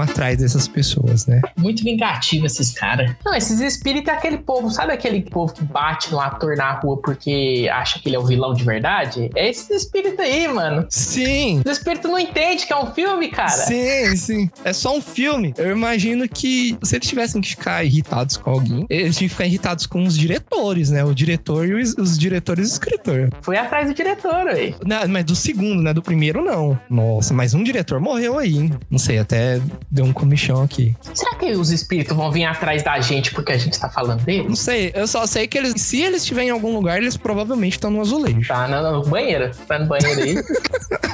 Atrás dessas pessoas, né? Muito vingativo esses caras. Não, esses espíritos é aquele povo, sabe aquele povo que bate no ator na rua porque acha que ele é o vilão de verdade? É esse espírito aí, mano. Sim. O espírito não entende que é um filme, cara. Sim, sim. É só um filme. Eu imagino que se eles tivessem que ficar irritados com alguém, eles tinham que ficar irritados com os diretores, né? O diretor e os, os diretores e o escritor. Foi atrás do diretor aí. Não, mas do segundo, né? Do primeiro, não. Nossa, mas um diretor morreu aí, hein? Não sei, até deu um comichão aqui. Será que os espíritos vão vir atrás da gente porque a gente tá falando Não deles? sei, eu só sei que eles, se eles estiverem em algum lugar, eles provavelmente estão no azulejo. Tá no, no banheiro. Tá no banheiro aí.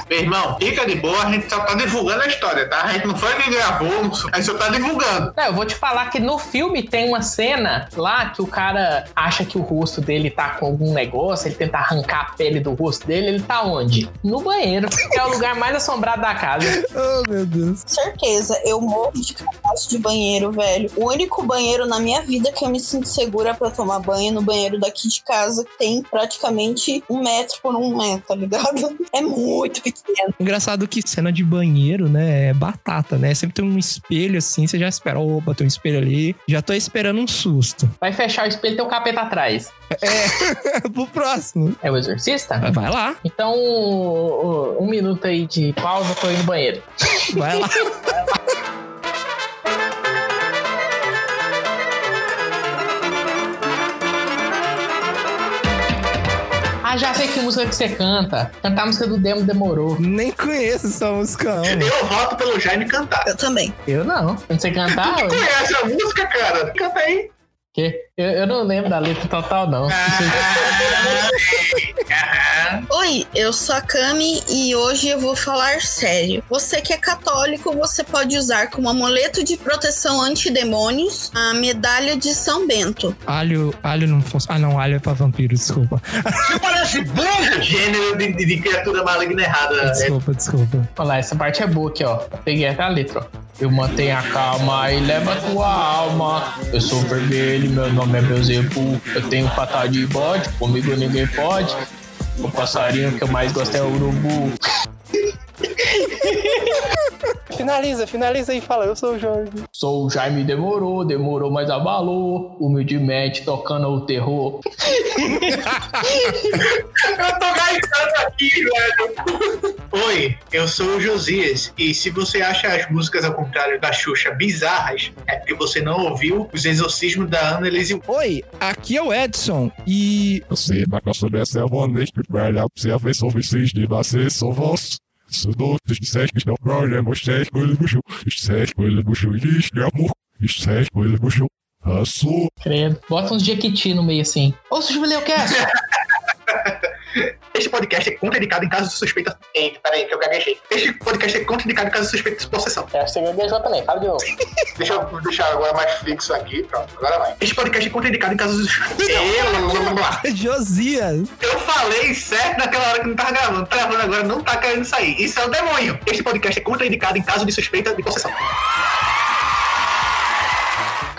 Meu irmão, fica de boa, a gente só tá divulgando a história, tá? A gente não foi nem gravou, a gente só tá divulgando. Não, eu vou te falar que no filme tem uma cena lá que o cara acha que o rosto dele tá com algum negócio, ele tenta arrancar a pele do rosto dele, ele tá onde? No banheiro, que é o lugar mais assombrado da casa. Oh, meu Deus. Certeza, eu morro de cansaço de banheiro, velho. O único banheiro na minha vida que eu me sinto segura pra tomar banho é no banheiro daqui de casa, que tem praticamente um metro por um metro, tá ligado? É muito pequeno. Engraçado que cena de banheiro, né, é batata, né? Sempre tem um espelho assim, você já espera, opa, tem um espelho ali. Já tô esperando um susto. Vai fechar o espelho e tem o capeta atrás. É, pro próximo. É o exorcista? Vai lá, Então, um, um minuto aí de pausa, tô indo no banheiro. vai lá. Ah, já sei que música que você canta. Cantar a música do Demo demorou. Nem conheço essa música, não. Eu voto pelo Jaime cantar. Eu também. Eu não. Quando você cantar, eu... Conhece a música, cara? Canta aí. Que? Eu, eu não lembro da letra total, não. Oi, eu sou a Cami e hoje eu vou falar sério. Você que é católico, você pode usar como amuleto de proteção antidemônios a medalha de São Bento. Alho, alho não funciona. Ah, não, alho é pra vampiro, desculpa. Gênero de, de- de criatura maligna errada. Desculpa, desculpa. Olha lá, essa parte é boa aqui, ó. Peguei até a letra, ó. Eu mantenho a calma e leva a tua alma. Eu sou vermelho, meu nome é Beuzebu. Eu tenho patada de bode, comigo ninguém pode. O passarinho que eu mais gosto é o urubu. Finaliza, finaliza aí, fala, eu sou o Jorge. Sou o Jaime Demorou, demorou, mas abalou. Humildemente tocando o terror. Eu tô gaitando aqui, velho. Oi, eu sou o Josias. E se você acha as músicas ao contrário da Xuxa bizarras, é porque você não ouviu os exorcismos da Ana Elise. Oi, aqui é o Edson e Você vai gostar dessa bonita velha pra ver sobre vocês de você sou vosso. Doutes de sete que não problema, os sete coisas bucho, os sete coisas bucho, diz que amor, os sete coisas bucho. A sua Credo. Bota uns Jequiti no meio assim. Ouça o Jubileu Cast. Este podcast é contraindicado em caso de suspeita. Eita, peraí, que eu gaguejei. Este podcast é contraindicado em caso de suspeita de possessão. É, você gaguejou também. Fala de novo. Deixa eu deixar agora mais fixo aqui. Pronto, agora vai. Este podcast é contraindicado em caso de suspeita. Josias. Eu falei certo naquela hora que não tava gravando. Tá gravando agora, não tá querendo sair. Isso é o demônio. Este podcast é contraindicado em caso de suspeita de possessão.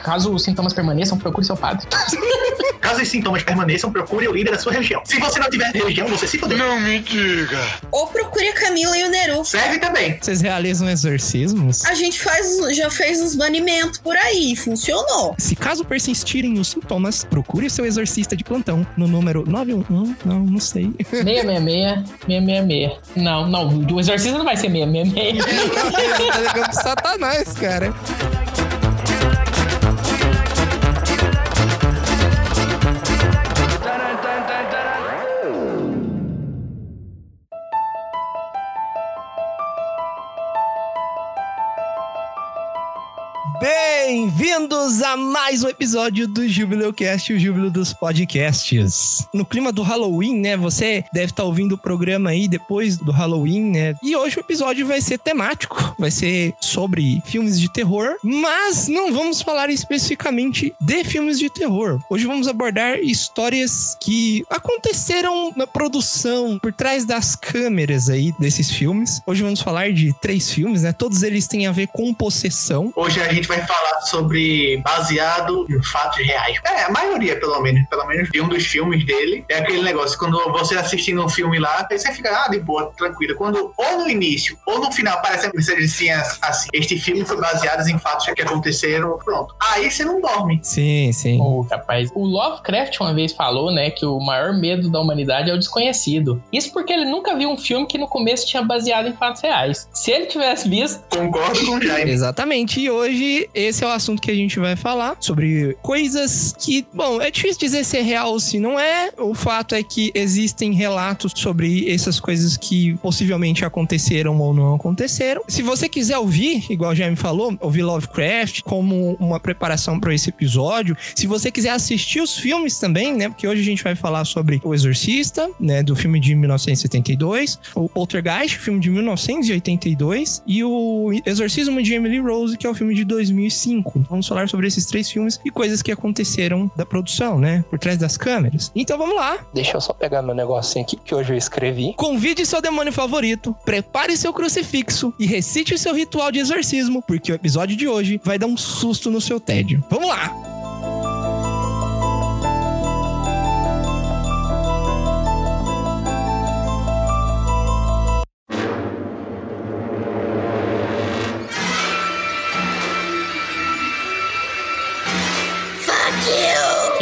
Caso os sintomas permaneçam, procure seu padre. Caso os sintomas permaneçam, procure o líder da sua religião. Se você não tiver religião, você se fodeu. Não me diga. Ou procure a Camila e o Neru. Serve também. Vocês realizam exorcismos? A gente faz, já fez uns banimentos por aí, funcionou. Se caso persistirem os sintomas, procure seu exorcista de plantão no número 911. Não, não sei. 666, 666. Não, não, o exorcista não vai ser 666. tá ligando pro Satanás, cara. Bem-vindos a mais um episódio do Jubileu Cast, o Júbilo dos Podcasts. No clima do Halloween, né? Você deve estar ouvindo o programa aí depois do Halloween, né? E hoje o episódio vai ser temático, vai ser sobre filmes de terror, mas não vamos falar especificamente de filmes de terror. Hoje vamos abordar histórias que aconteceram na produção, por trás das câmeras aí desses filmes. Hoje vamos falar de três filmes, né? Todos eles têm a ver com possessão. Hoje a gente vai falar sobre baseado em fatos reais. É, a maioria, pelo menos. Pelo menos de um dos filmes dele. É aquele negócio, quando você assistindo um filme lá, aí você fica, ah, de boa, tranquilo. Quando ou no início ou no final aparece a mensagem assim, este filme foi baseado em fatos que aconteceram, pronto. Aí você não dorme. Sim, sim. Ô, rapaz, o Lovecraft uma vez falou, né, que o maior medo da humanidade é o desconhecido. Isso porque ele nunca viu um filme que no começo tinha baseado em fatos reais. Se ele tivesse visto, Concordo com o Jaime. Exatamente. E hoje esse é o assunto que a gente vai falar sobre coisas que, bom, é difícil dizer se é real ou se não é. O fato é que existem relatos sobre essas coisas que possivelmente aconteceram ou não aconteceram. Se você quiser ouvir, igual o Jaime falou, ouvir Lovecraft como uma preparação para esse episódio, se você quiser assistir os filmes também, né? Porque hoje a gente vai falar sobre O Exorcista, né, do filme de 1972, o Poltergeist, filme de 1982 e o Exorcismo de Emily Rose, que é o filme de 2005. Vamos falar sobre esses três filmes e coisas que aconteceram da produção, né? Por trás das câmeras. Então vamos lá. Deixa eu só pegar meu negocinho aqui que hoje eu escrevi. Convide seu demônio favorito, prepare seu crucifixo e recite o seu ritual de exorcismo, porque o episódio de hoje vai dar um susto no seu tédio. Vamos lá!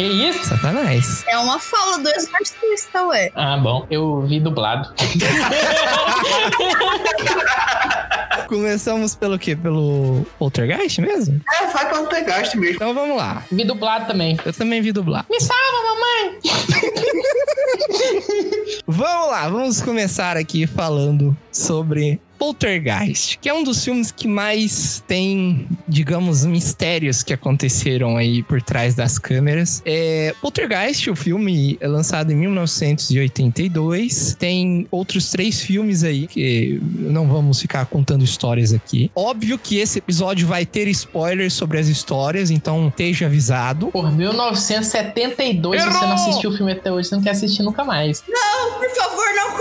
Isso? Satanás. É uma fala do exorcista, ué. Ah, bom. Eu vi dublado. Começamos pelo quê? Pelo Poltergeist mesmo? É, vai Poltergeist mesmo. Então vamos lá. vi dublado também. Eu também vi dublar. Me salva, mamãe! Vamos lá, vamos começar aqui falando sobre Poltergeist, que é um dos filmes que mais tem, digamos, mistérios que aconteceram aí por trás das câmeras. É, Poltergeist, o filme é lançado em 1982, tem outros três filmes aí que não vamos ficar contando histórias aqui. Óbvio que esse episódio vai ter spoilers sobre as histórias, então esteja avisado. Por 1972, Errou! você não assistiu o filme até hoje, você não quer assistir nunca mais. Não, por favor, não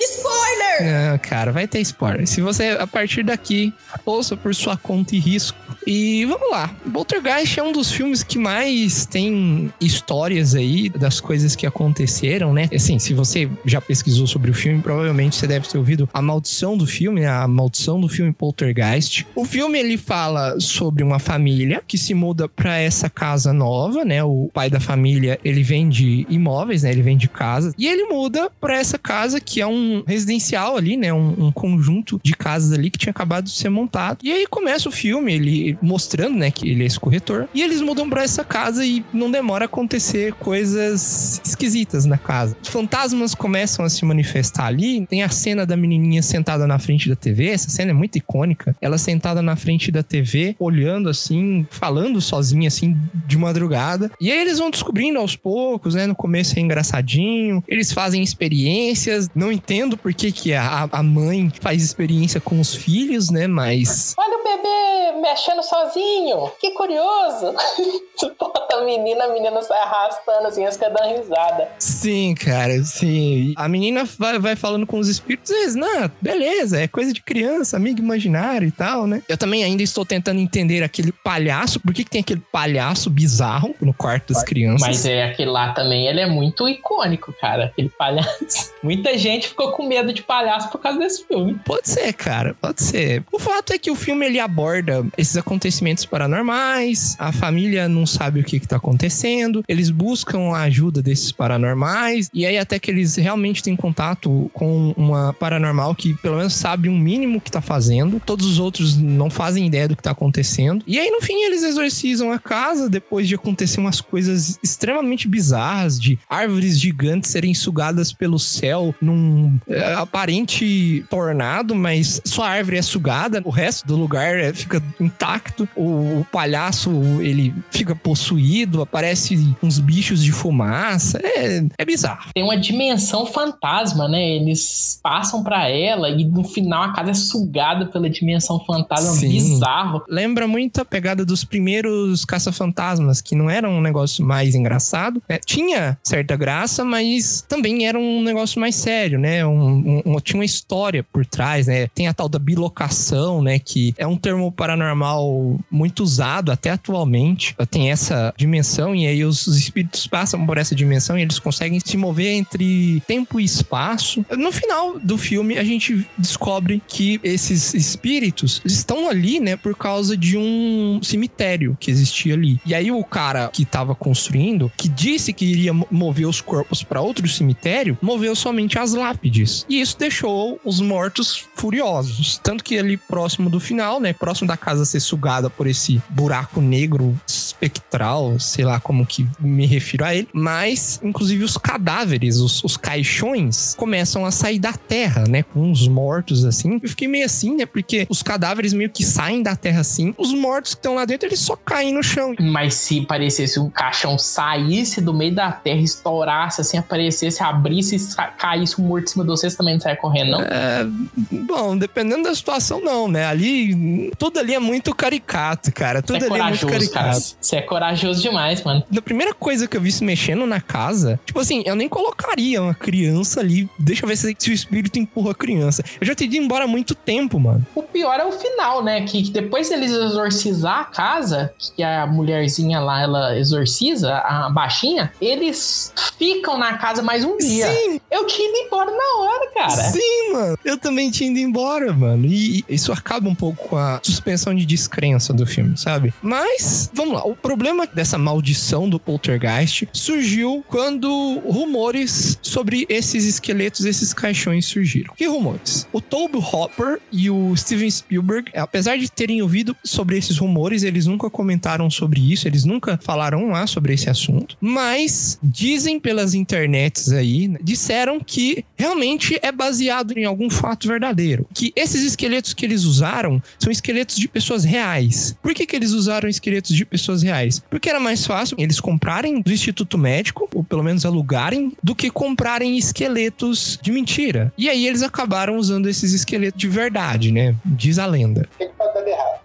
Spoiler! Não, cara, vai ter spoiler. Se você, a partir daqui, ouça por sua conta e risco. E vamos lá. Poltergeist é um dos filmes que mais tem histórias aí das coisas que aconteceram, né? Assim, se você já pesquisou sobre o filme, provavelmente você deve ter ouvido a maldição do filme, né? A maldição do filme Poltergeist. O filme, ele fala sobre uma família que se muda pra essa casa nova, né? O pai da família, ele vende imóveis, né? Ele vende casas. E ele muda pra essa casa que é um residencial ali, né? Um, um conjunto de casas ali que tinha acabado de ser montado. E aí começa o filme, ele mostrando, né, que ele é esse corretor. E eles mudam pra essa casa e não demora a acontecer coisas esquisitas na casa. Os fantasmas começam a se manifestar ali. Tem a cena da menininha sentada na frente da TV. Essa cena é muito icônica. Ela sentada na frente da TV, olhando assim, falando sozinha assim de madrugada. E aí eles vão descobrindo aos poucos, né? No começo é engraçadinho. Eles fazem experiências. Não entendo por que, que a, a mãe faz experiência com os filhos, né? Mas Olha o bebê mexendo sozinho. Que curioso. Bota a menina, a menina sai arrastando assim, as dando risada. Sim, cara, sim. A menina vai, vai falando com os espíritos, e eles, não, beleza, é coisa de criança, amigo imaginário e tal, né? Eu também ainda estou tentando entender aquele palhaço, por que, que tem aquele palhaço bizarro no quarto das crianças? Mas é aquele lá também, ele é muito icônico, cara. Aquele palhaço. Muita gente ficou com medo de palhaço por causa desse filme. Pode ser, cara, pode ser. O fato é que o filme ele aborda esses acontecimentos paranormais, a família não sabe o que, que tá acontecendo, eles buscam a ajuda desses paranormais, e aí até que eles realmente têm contato com uma paranormal que pelo menos sabe um mínimo que tá fazendo, todos os outros não fazem ideia do que tá acontecendo. E aí no fim eles exorcizam a casa depois de acontecer umas coisas extremamente bizarras, de árvores gigantes serem sugadas pelo céu num é, aparente tornado, mas só a árvore é sugada, o resto do lugar é, fica intacto. O, o palhaço ele fica possuído, aparece uns bichos de fumaça. É, é bizarro. Tem uma dimensão fantasma, né? Eles passam pra ela e no final a casa é sugada pela dimensão fantasma Sim. bizarro. Lembra muito a pegada dos primeiros caça-fantasmas, que não era um negócio mais engraçado. né? Tinha certa graça, mas também era um negócio mais sério, né? Um- um- um- tinha uma história por trás, né? Tem a tal da bilocação, né? Que é um termo paranormal muito usado até atualmente. Tem essa dimensão e aí os, os espíritos passam por essa dimensão e eles conseguem se mover entre tempo e espaço. No final do filme, a gente descobre que esses espíritos estão ali, né, por causa de um cemitério que existia ali. E aí o cara que estava construindo, que disse que iria mo- mover os corpos para outro cemitério, moveu somente as lápides. E isso deixou os mortos furiosos. Tanto que ali próximo do final, né, próximo da casa ser sugada por esse buraco negro espectral, sei lá como que me refiro a ele, mas inclusive os cadáveres, os, os caixões começam a sair da terra, né, com uns mortos assim. Eu fiquei meio assim, né, porque os cadáveres meio que saem da terra assim, os mortos que estão lá dentro, eles só caem no chão. Mas se parecesse um caixão saísse do meio da terra, estourasse, assim, aparecesse, abrisse, sa- caísse um morto em cima de vocês, também não saia correndo, não? É, bom, dependendo da situação, não, né? Ali, tudo ali é muito caricato, cara. Tudo Você é ali é muito corajoso, cara. Você é corajoso demais, mano. Da primeira coisa que eu vi se mexendo na casa, tipo assim, eu nem colocaria uma criança ali. Deixa eu ver se, se o espírito empurra a criança. Eu já teria ido embora há muito tempo, mano. O pior é o final, né? Que, que depois eles exorcizar a casa, que a mulherzinha lá, ela exorciza, a baixinha, eles ficam na casa mais um dia. Sim, Eu tinha ido embora na hora, cara. sim, mano. Eu também tinha ido embora, mano. E isso acaba um pouco com a suspensão de descrença do filme, sabe? Mas, vamos lá. O problema dessa maldição do poltergeist surgiu quando rumores sobre esses esqueletos, esses caixões surgiram. Que rumores? O Tobe Hopper e o Steven Spielberg, apesar de terem ouvido sobre esses rumores, eles nunca comentaram sobre isso, eles nunca falaram lá sobre esse assunto. Mas dizem pelas internets aí, né, disseram que realmente é baseado em algum fato verdadeiro. Que esses esqueletos que eles usaram são esqueletos de pessoas reais. Por que, que eles usaram esqueletos de pessoas reais? Porque era mais fácil eles comprarem do Instituto Médico, ou pelo menos alugarem, do que comprarem esqueletos de mentira. E aí eles acabaram usando esses esqueletos de verdade, né? Diz a lenda.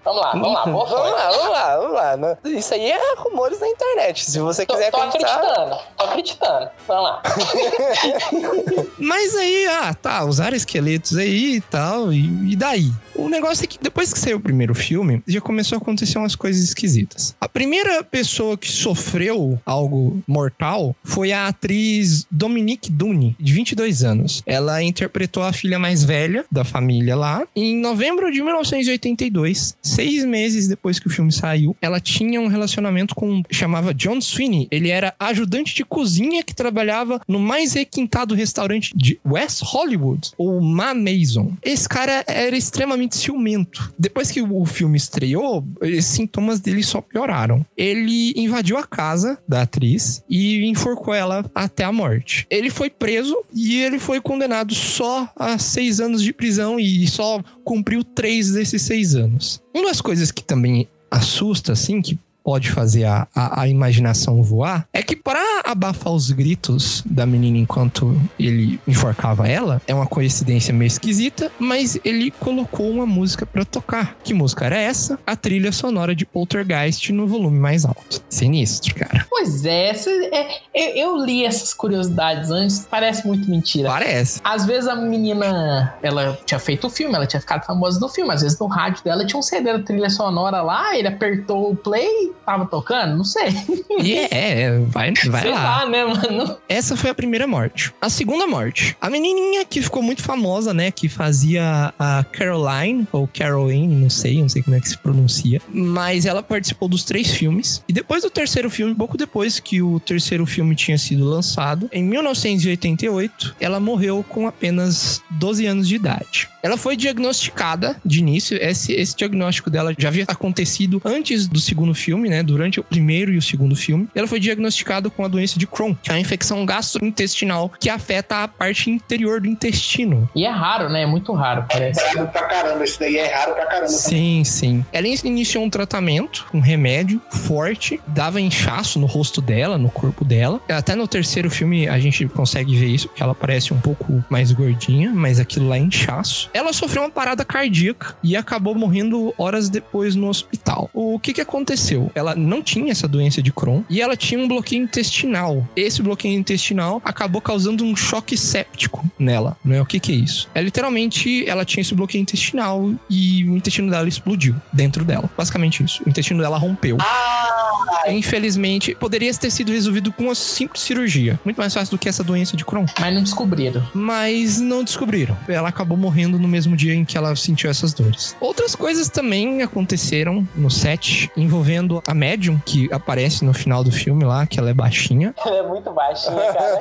Vamos lá, vamos lá, Vamos lá, vamos lá, vamos lá. Não- Isso aí é rumores da internet. Se você Tô, quiser tô acreditar. acreditando, tô acreditando. Vamos lá. Mas aí, ah, tá, usaram esqueletos aí e tal, e, e daí? O negócio é que depois que saiu o primeiro filme, já começou a acontecer umas coisas esquisitas. A primeira pessoa que sofreu algo mortal foi a atriz Dominique Dune, de 22 anos. Ela interpretou a filha mais velha da família lá. Em novembro de 1982, seis meses depois que o filme saiu, ela tinha um relacionamento com chamava John Sweeney. Ele era ajudante de cozinha que trabalhava no mais requintado restaurante de West Hollywood, o Ma Maison. Esse cara era extremamente ciumento. Depois que o filme estreou, os sintomas dele só pioraram. Ele invadiu a casa da atriz e enforcou ela até a morte. Ele foi preso e ele foi condenado só a seis anos de prisão e só cumpriu três desses seis anos. Uma das coisas que também assusta, assim, que pode fazer a, a, a imaginação voar, é que para abafar os gritos da menina enquanto ele enforcava ela, é uma coincidência meio esquisita, mas ele colocou uma música pra tocar. Que música era essa? A trilha sonora de Poltergeist no volume mais alto. Sinistro, cara. Pois é, é, eu, eu li essas curiosidades antes, parece muito mentira. Parece. Às vezes a menina, ela tinha feito o filme, ela tinha ficado famosa no filme. Às vezes no rádio dela tinha um CD da trilha sonora lá, ele apertou o play, tava tocando, não sei. E é, é, vai, vai sei lá. lá, né, mano? Essa foi a primeira morte. A segunda morte. A menininha que ficou muito famosa, né? Que fazia a Caroline, ou Caroline, não sei, não sei como é que se pronuncia. Mas ela participou dos três filmes. E depois do terceiro filme, pouco depois que o terceiro filme tinha sido lançado, em 1988, ela morreu com apenas 12 anos de idade. Ela foi diagnosticada de início. Esse, esse diagnóstico dela já havia acontecido antes do segundo filme, né? Durante o primeiro e o segundo filme. Ela foi diagnosticada com a doença de Crohn, que é a infecção gastrointestinal que afeta a parte interior do intestino. E é raro, né? É muito raro, parece. Raro pra caramba, isso daí é raro pra caramba. Sim, sim. Ela iniciou um tratamento, um remédio forte, dava inchaço no rosto dela, no corpo dela. Até no terceiro filme a gente consegue ver isso, que ela parece um pouco mais gordinha, mas aquilo lá é inchaço. Anos. Ela sofreu uma parada cardíaca e acabou morrendo horas depois no hospital. O que que aconteceu? Ela não tinha essa doença de Crohn e ela tinha um bloqueio intestinal. Esse bloqueio intestinal acabou causando um choque séptico nela, né? O que que é isso? É literalmente ela tinha esse bloqueio intestinal e o intestino dela explodiu dentro dela. Basicamente isso. O intestino dela rompeu. Infelizmente, poderia ter sido resolvido com uma simples cirurgia. Muito mais fácil do que essa doença de Crohn. Mas não descobriram. Mas não descobriram. Ela acabou morrendo no mesmo dia em que ela sentiu essas dores. Outras coisas também aconteceram no set, envolvendo a médium que aparece no final do filme lá, que ela é baixinha. Ela é muito baixinha, cara.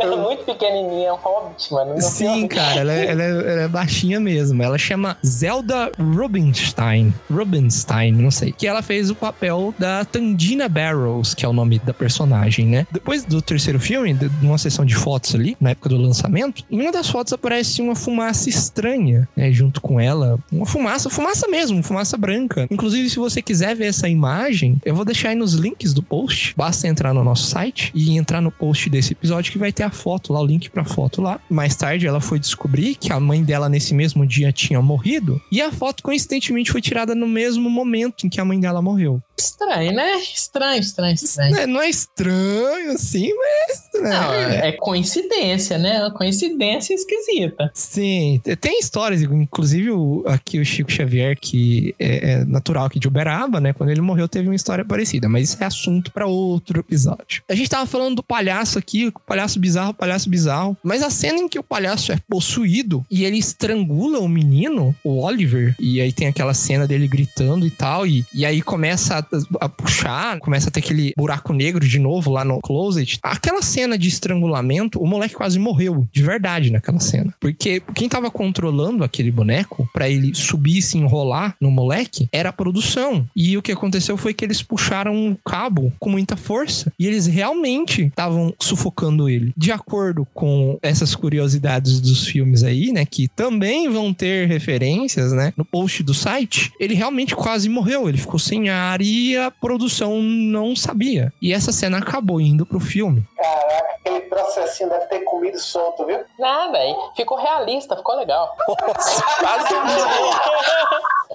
Ela é muito pequenininha, é um hobbit, mano. No Sim, filme. cara, ela é, ela é- ela é baixinha mesmo. Ela chama Zelda Rubinstein. Rubinstein, não sei. Que ela fez o papel da Tandina Barrows, que é o nome da personagem, né? Depois do terceiro filme, de de uma sessão de fotos ali, na época do lançamento, em uma das fotos aparece uma fumaça estranha, né? Junto com ela. Uma fumaça, fumaça mesmo, fumaça branca. Inclusive, se você quiser ver essa imagem, eu vou deixar aí nos links do post. Basta entrar no nosso site e entrar no post desse episódio que vai ter a foto lá, o link pra foto lá. Mais tarde ela foi descobrir que a mãe dela nesse mesmo dia tinha morrido e a foto coincidentemente foi tirada no mesmo momento em que a mãe dela morreu. Estranho, né? Estranho, estranho, estranho. Não é, não é estranho assim, mas é estranho. Não, é coincidência, né? Uma coincidência esquisita. Sim, tem histórias, inclusive o- aqui o Chico Xavier, que é, é natural aqui de Uberaba, né? Quando ele morreu, teve uma história parecida, mas isso é assunto pra outro episódio. A gente tava falando do palhaço aqui, palhaço bizarro, palhaço bizarro, mas a cena em que o palhaço é possuído e ele estrangula o menino, o Oliver, e aí tem aquela cena dele gritando e tal, e, e aí começa a, a puxar, começa a ter aquele buraco negro de novo lá no closet. Aquela cena de estrangulamento, o moleque quase morreu, de verdade, naquela cena. Porque quem tava controlando aquele boneco pra ele subir e se enrolar no moleque era a produção. E o que aconteceu foi que eles puxaram um cabo com muita força e eles realmente estavam sufocando ele. De acordo com essas curiosidades dos filmes aí, né, que também vão ter referências, né, no post do site, ele realmente quase morreu, ele ficou sem ar e a produção não sabia. E essa cena acabou indo pro filme. Caraca, aquele processinho deve ter comido solto, viu? Nada, aí ficou realista, ficou legal. Nossa, quase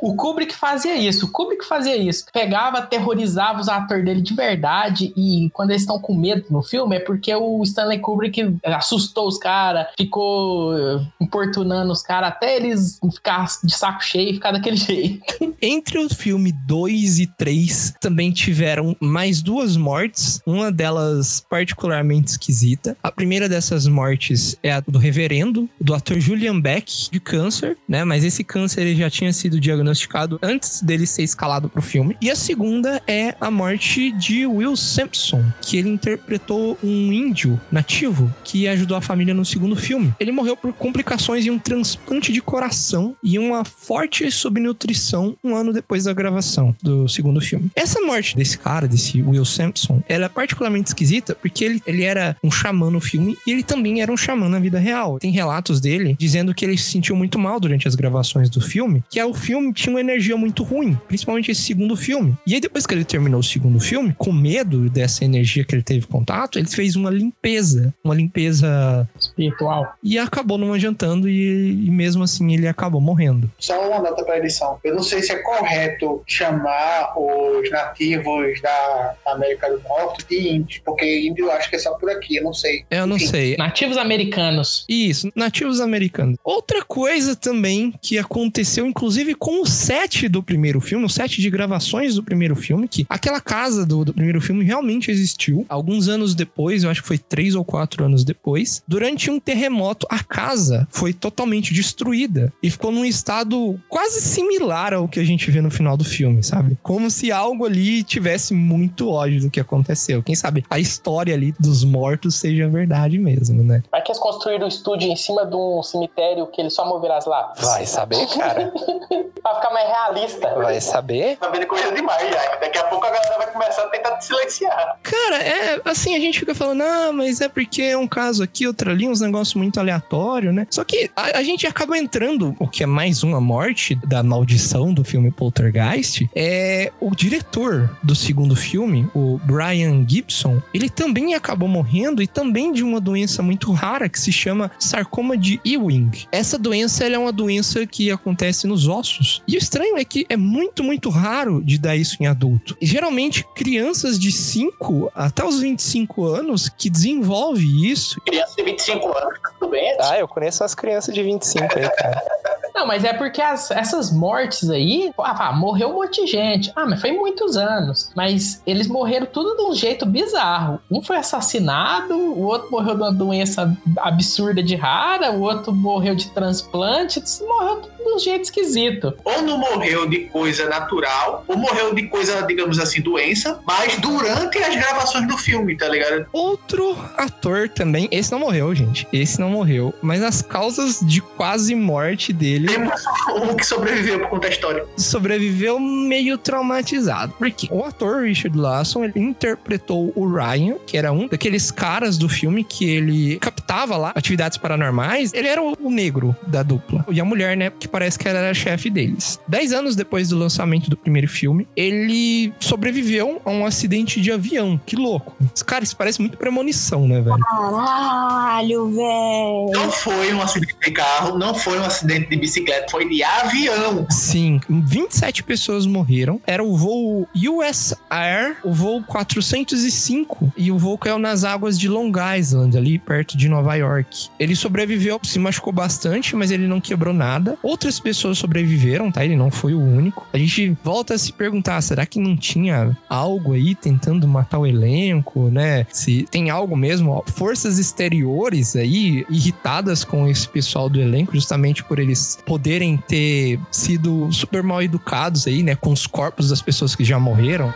O Kubrick fazia isso, o Kubrick fazia isso. Pegava, aterrorizava os atores dele de verdade e quando eles estão com medo no filme é porque o Stanley Kubrick assustou os caras, ficou eh, importunando os caras até eles ficar de saco cheio e ficar daquele jeito. Entre o filme 2 e 3 também tiveram mais duas mortes, uma delas particularmente esquisita. A primeira dessas mortes é a do reverendo, do ator Julian Beck, de câncer, né? Mas esse câncer ele já tinha sido diagnosticado antes dele ser escalado pro filme. E a segunda é a morte de Will Sampson, que ele interpretou um índio nativo que ajudou a família no segundo filme. Ele morreu por complicações em um transplante de coração e uma forte subnutrição um ano depois da gravação do segundo filme. Essa morte desse cara, desse Will Sampson, ela é particularmente esquisita porque ele, ele era um xamã no filme e ele também era um xamã na vida real. Tem relatos dele dizendo que ele se sentiu muito mal durante as gravações do filme, que é, o filme tinha uma energia muito ruim, principalmente esse segundo filme. E aí depois que ele terminou o segundo filme, com medo dessa energia que ele teve contato, ele fez uma limpeza, uma limpeza Espiritual. e acabou não adiantando e, e mesmo assim ele acabou morrendo. Só uma nota para edição. Eu não sei se é correto chamar os nativos da América do Norte de índios, porque índio eu acho que é só por aqui, eu não sei. Eu não Enfim. sei. Nativos americanos. Isso, nativos americanos. Outra coisa também que aconteceu, inclusive com o set do primeiro filme, o set de gravações do primeiro filme, que aquela casa do, do primeiro filme realmente existiu. Alguns anos depois, eu acho que foi três ou quatro anos depois, durante um terremoto, a casa foi totalmente destruída e ficou num estado quase similar ao que a gente vê no final do filme, sabe? Como se algo ali tivesse muito ódio do que aconteceu. Quem sabe a história ali dos mortos seja verdade mesmo, né? Vai que eles construíram o estúdio em cima de um cemitério que eles só moveram as lápides. Vai saber, cara. pra ficar mais realista. Vai saber. Tá vendo coisa demais já. Daqui a pouco a galera vai começar a tentar te silenciar. Cara, é assim, a gente fica falando, ah, mas é porque é um caso aqui, outro ali, uns negócios muito aleatórios, né? Só que a, a gente acaba entrando, o que é mais uma morte da maldição do filme Poltergeist, é o diretor do segundo filme, o Brian Gibson, ele também acabou morrendo e também de uma doença muito rara que se chama sarcoma de Ewing. Essa doença ela é uma doença que acontece nos ossos. E o estranho é que é muito, muito raro de dar isso em adulto. E, geralmente, crianças de 5 até os 25 anos que desenvolve isso. Criança de 25 anos, tá tudo bem? Ah, eu conheço umas crianças de 25 aí, cara. Não, mas é porque as- essas mortes aí, ah, pá, morreu um monte de gente. Ah, mas foi muitos anos. Mas eles morreram tudo de um jeito bizarro. Um foi assassinado, o outro morreu de uma doença absurda de rara, o outro morreu de transplante, morreu tudo de um jeito esquisito. Ou não morreu de coisa natural, ou morreu de coisa, digamos assim, doença, mas durante as gravações do filme, tá ligado? Outro ator também, esse não morreu, gente. Esse não morreu. Mas as causas de quase morte dele Temos um que sobreviveu por conta da história. sobreviveu meio traumatizado. Por quê? O ator Richard Lawson, ele interpretou o Ryan, que era um daqueles caras do filme que ele captava lá atividades paranormais. Ele era o o negro da dupla. E a mulher, né, que parece que ela era a chefe deles. Dez anos depois do lançamento do primeiro filme, ele sobreviveu a um acidente de avião. Que louco. Cara, isso parece muito premonição, né, velho? Caralho, velho. Não foi um acidente de carro, não foi um acidente de bicicleta, foi de avião. Sim, 27 pessoas morreram. Era o voo US Air, o voo 405, e o voo caiu nas águas de Long Island, ali perto de Nova York. Ele sobreviveu, se machucou bastante, mas ele não quebrou nada. Outras pessoas sobreviveram, tá? Ele não foi o único. A gente volta a se perguntar, será que não tinha algo aí tentando matar o elenco, né? Se tem algo mesmo, forças exteriores aí irritadas com esse pessoal do elenco, justamente por eles poderem ter sido super mal educados aí, né? Com os corpos das pessoas que já morreram.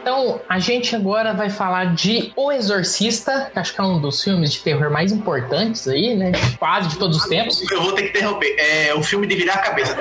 Então, a gente agora vai falar de O Exorcista, que acho que é um dos filmes de terror mais importantes aí, né? Quase de todos os tempos. Eu vou ter que interromper. É o filme de virar a cabeça.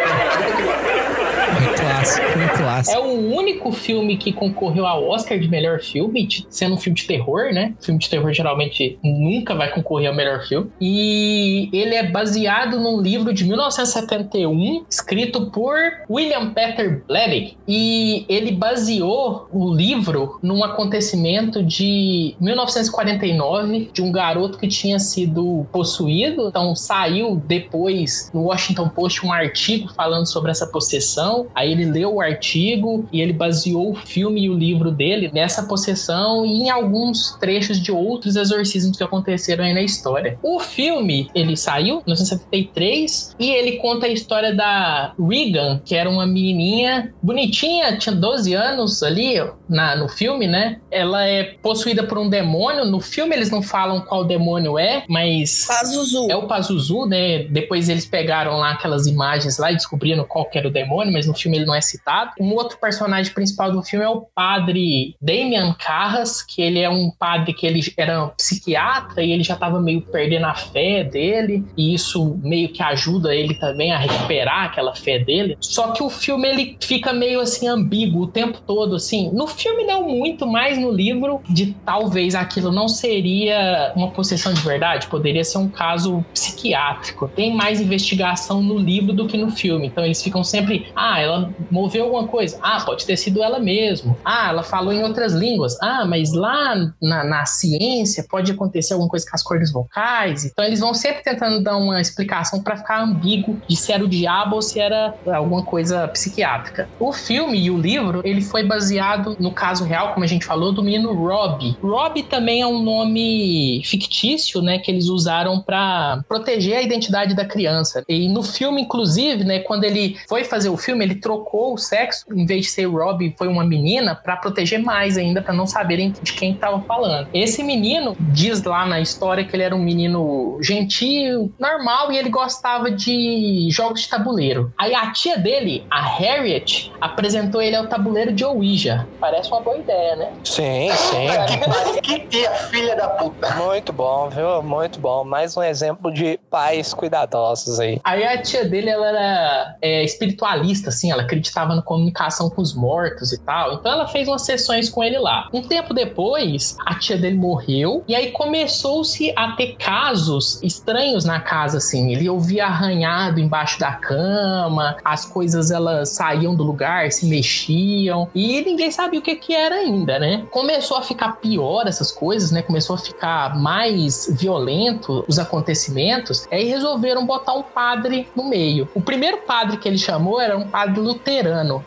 Clássico, um clássico. É o único filme que concorreu ao Oscar de melhor filme, sendo um filme de terror, né? Filme de terror geralmente nunca vai concorrer ao melhor filme. E ele é baseado num livro de 1971, escrito por William Peter Blatty. E ele baseou o livro num acontecimento de 1949 de um garoto que tinha sido possuído. Então saiu depois no Washington Post um artigo falando sobre essa possessão. Aí ele leu o artigo e ele baseou o filme e o livro dele nessa possessão e em alguns trechos de outros exorcismos que aconteceram aí na história. O filme, ele saiu em 1973 e ele conta a história da Regan, que era uma menininha bonitinha, tinha 12 anos ali na, no filme, né? Ela é possuída por um demônio. No filme eles não falam qual demônio é, mas Pazuzu. é o Pazuzu, né? Depois eles pegaram lá aquelas imagens lá e descobriram qual era o demônio, mas no filme ele não é citado. Um outro personagem principal do filme é o padre Damian Carras, que ele é um padre que ele era um psiquiatra e ele já tava meio perdendo a fé dele, e isso meio que ajuda ele também a recuperar aquela fé dele. Só que o filme ele fica meio assim ambíguo o tempo todo, assim. No filme não muito, mas no livro de talvez aquilo não seria uma possessão de verdade, poderia ser um caso psiquiátrico. Tem mais investigação no livro do que no filme. Então eles ficam sempre, ah, ela moveu alguma coisa. Ah, pode ter sido ela mesmo. Ah, ela falou em outras línguas. Ah, mas lá na, na ciência pode acontecer alguma coisa com as cordas vocais. Então eles vão sempre tentando dar uma explicação para ficar ambíguo de se era o diabo ou se era alguma coisa psiquiátrica. O filme e o livro, ele foi baseado no caso real, como a gente falou, do menino Rob. Rob também é um nome fictício, né, que eles usaram para proteger a identidade da criança. E no filme, inclusive, né, quando ele foi fazer o filme, ele trocou o sexo, em vez de ser Rob, foi uma menina, para proteger mais ainda, para não saberem de quem estava falando. Esse menino diz lá na história que ele era um menino gentil, normal, e ele gostava de jogos de tabuleiro. Aí a tia dele, a Harriet, apresentou ele ao tabuleiro de Ouija. Parece uma boa ideia, né? Sim, sim. Que tia filha da puta. Muito bom, viu? Muito bom. Mais um exemplo de pais cuidadosos aí. Aí a tia dele, ela era é, espiritualista, assim, ela acreditava na comunicação com os mortos e tal. Então ela fez umas sessões com ele lá. Um tempo depois, a tia dele morreu e aí começou-se a ter casos estranhos na casa, assim. Ele ouvia arranhado embaixo da cama, as coisas elas saíam do lugar, se mexiam e ninguém sabia o que que era ainda, né? Começou a ficar pior essas coisas, né? Começou a ficar mais violento os acontecimentos. Aí resolveram botar um padre no meio. O primeiro padre que ele chamou era um padre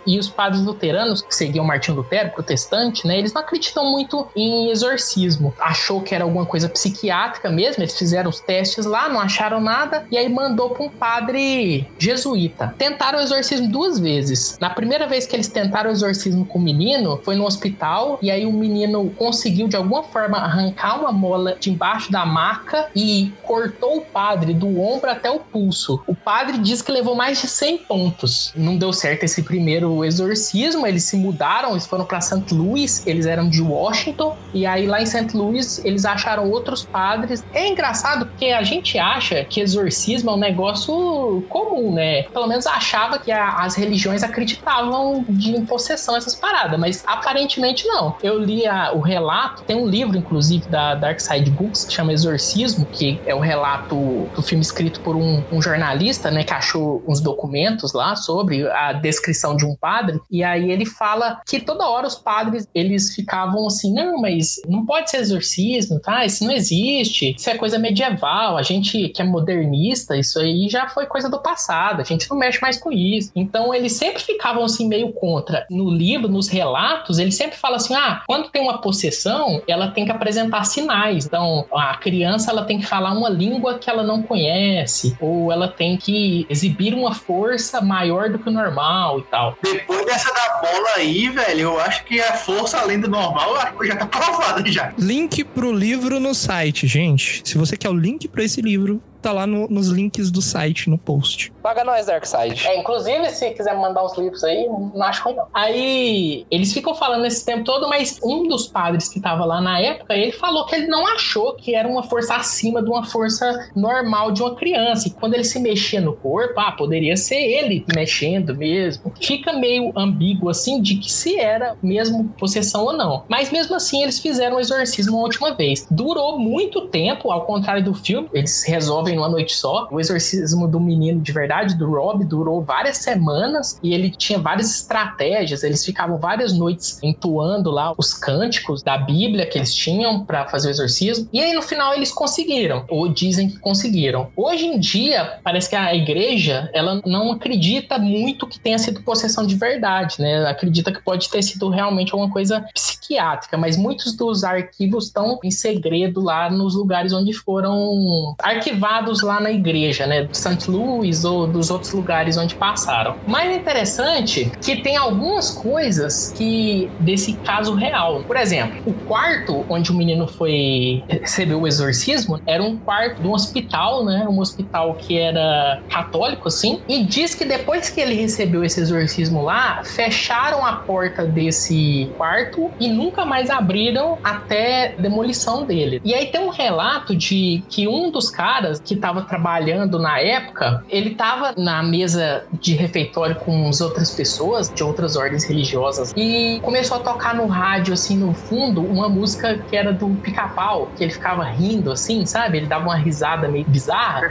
e os padres luteranos que seguiam Martinho Lutero, protestante, né? Eles não acreditam muito em exorcismo. Achou que era alguma coisa psiquiátrica mesmo. Eles fizeram os testes lá, não acharam nada e aí mandou para um padre jesuíta. Tentaram o exorcismo duas vezes. Na primeira vez que eles tentaram o exorcismo com o menino, foi no hospital e aí o menino conseguiu de alguma forma arrancar uma mola de embaixo da maca e cortou o padre do ombro até o pulso. O padre diz que levou mais de 100 pontos. Não deu certo esse primeiro exorcismo, eles se mudaram, eles foram para St. Louis, eles eram de Washington, e aí lá em St. Louis eles acharam outros padres. É engraçado porque a gente acha que exorcismo é um negócio comum, né? Pelo menos achava que a, as religiões acreditavam de possessão essas paradas, mas aparentemente não. Eu li a, o relato, tem um livro inclusive da Dark Side Books que chama Exorcismo, que é o relato do filme escrito por um, um jornalista, né, que achou uns documentos lá sobre a descrição de um padre, e aí ele fala que toda hora os padres eles ficavam assim, não, mas não pode ser exorcismo, tá? Isso não existe, isso é coisa medieval, a gente que é modernista, isso aí já foi coisa do passado, a gente não mexe mais com isso. Então eles sempre ficavam assim meio contra. No livro, nos relatos, ele sempre fala assim: ah, quando tem uma possessão, ela tem que apresentar sinais. Então a criança ela tem que falar uma língua que ela não conhece, ou ela tem que exibir uma força maior do que o normal e tal. Depois dessa da bola aí, velho, eu acho que a força além do normal eu acho que já tá provada já. Link pro livro no site, gente. Se você quer o link pra esse livro, tá lá no- nos links do site, no post. Paga nós, Darkseid. É, inclusive, se quiser mandar uns livros aí, não acho ruim não. Aí, eles ficam falando esse tempo todo, mas um dos padres que tava lá na época, ele falou que ele não achou que era uma força acima de uma força normal de uma criança. E quando ele se mexia no corpo, ah, poderia ser ele mexendo mesmo. Fica meio ambíguo, assim, de que se era mesmo possessão ou não. Mas mesmo assim, eles fizeram o exorcismo uma última vez. Durou muito tempo, ao contrário do filme, eles resolvem numa noite só. O exorcismo do menino de verdade, do Rob, durou várias semanas e ele tinha várias estratégias. Eles ficavam várias noites entoando lá os cânticos da Bíblia que eles tinham para fazer o exorcismo. E aí no final eles conseguiram, ou dizem que conseguiram. Hoje em dia, parece que a igreja ela não acredita muito que tenha sido possessão de verdade, né? Acredita que pode ter sido realmente alguma coisa psiquiátrica, mas muitos dos arquivos estão em segredo lá nos lugares onde foram arquivados lá na igreja, né? St. Louis ou dos outros lugares onde passaram. Mais interessante que tem algumas coisas que desse caso real. Por exemplo, o quarto onde o menino foi receber o exorcismo era um quarto de um hospital, né? Um hospital que era católico, assim. E diz que depois que ele recebeu esse exorcismo lá, fecharam a porta desse quarto e nunca mais abriram até demolição dele. E aí tem um relato de que um dos caras que estava trabalhando na época, ele estava na mesa de refeitório com as outras pessoas de outras ordens religiosas e começou a tocar no rádio, assim, no fundo, uma música que era do pica-pau, que ele ficava rindo, assim, sabe? Ele dava uma risada meio bizarra.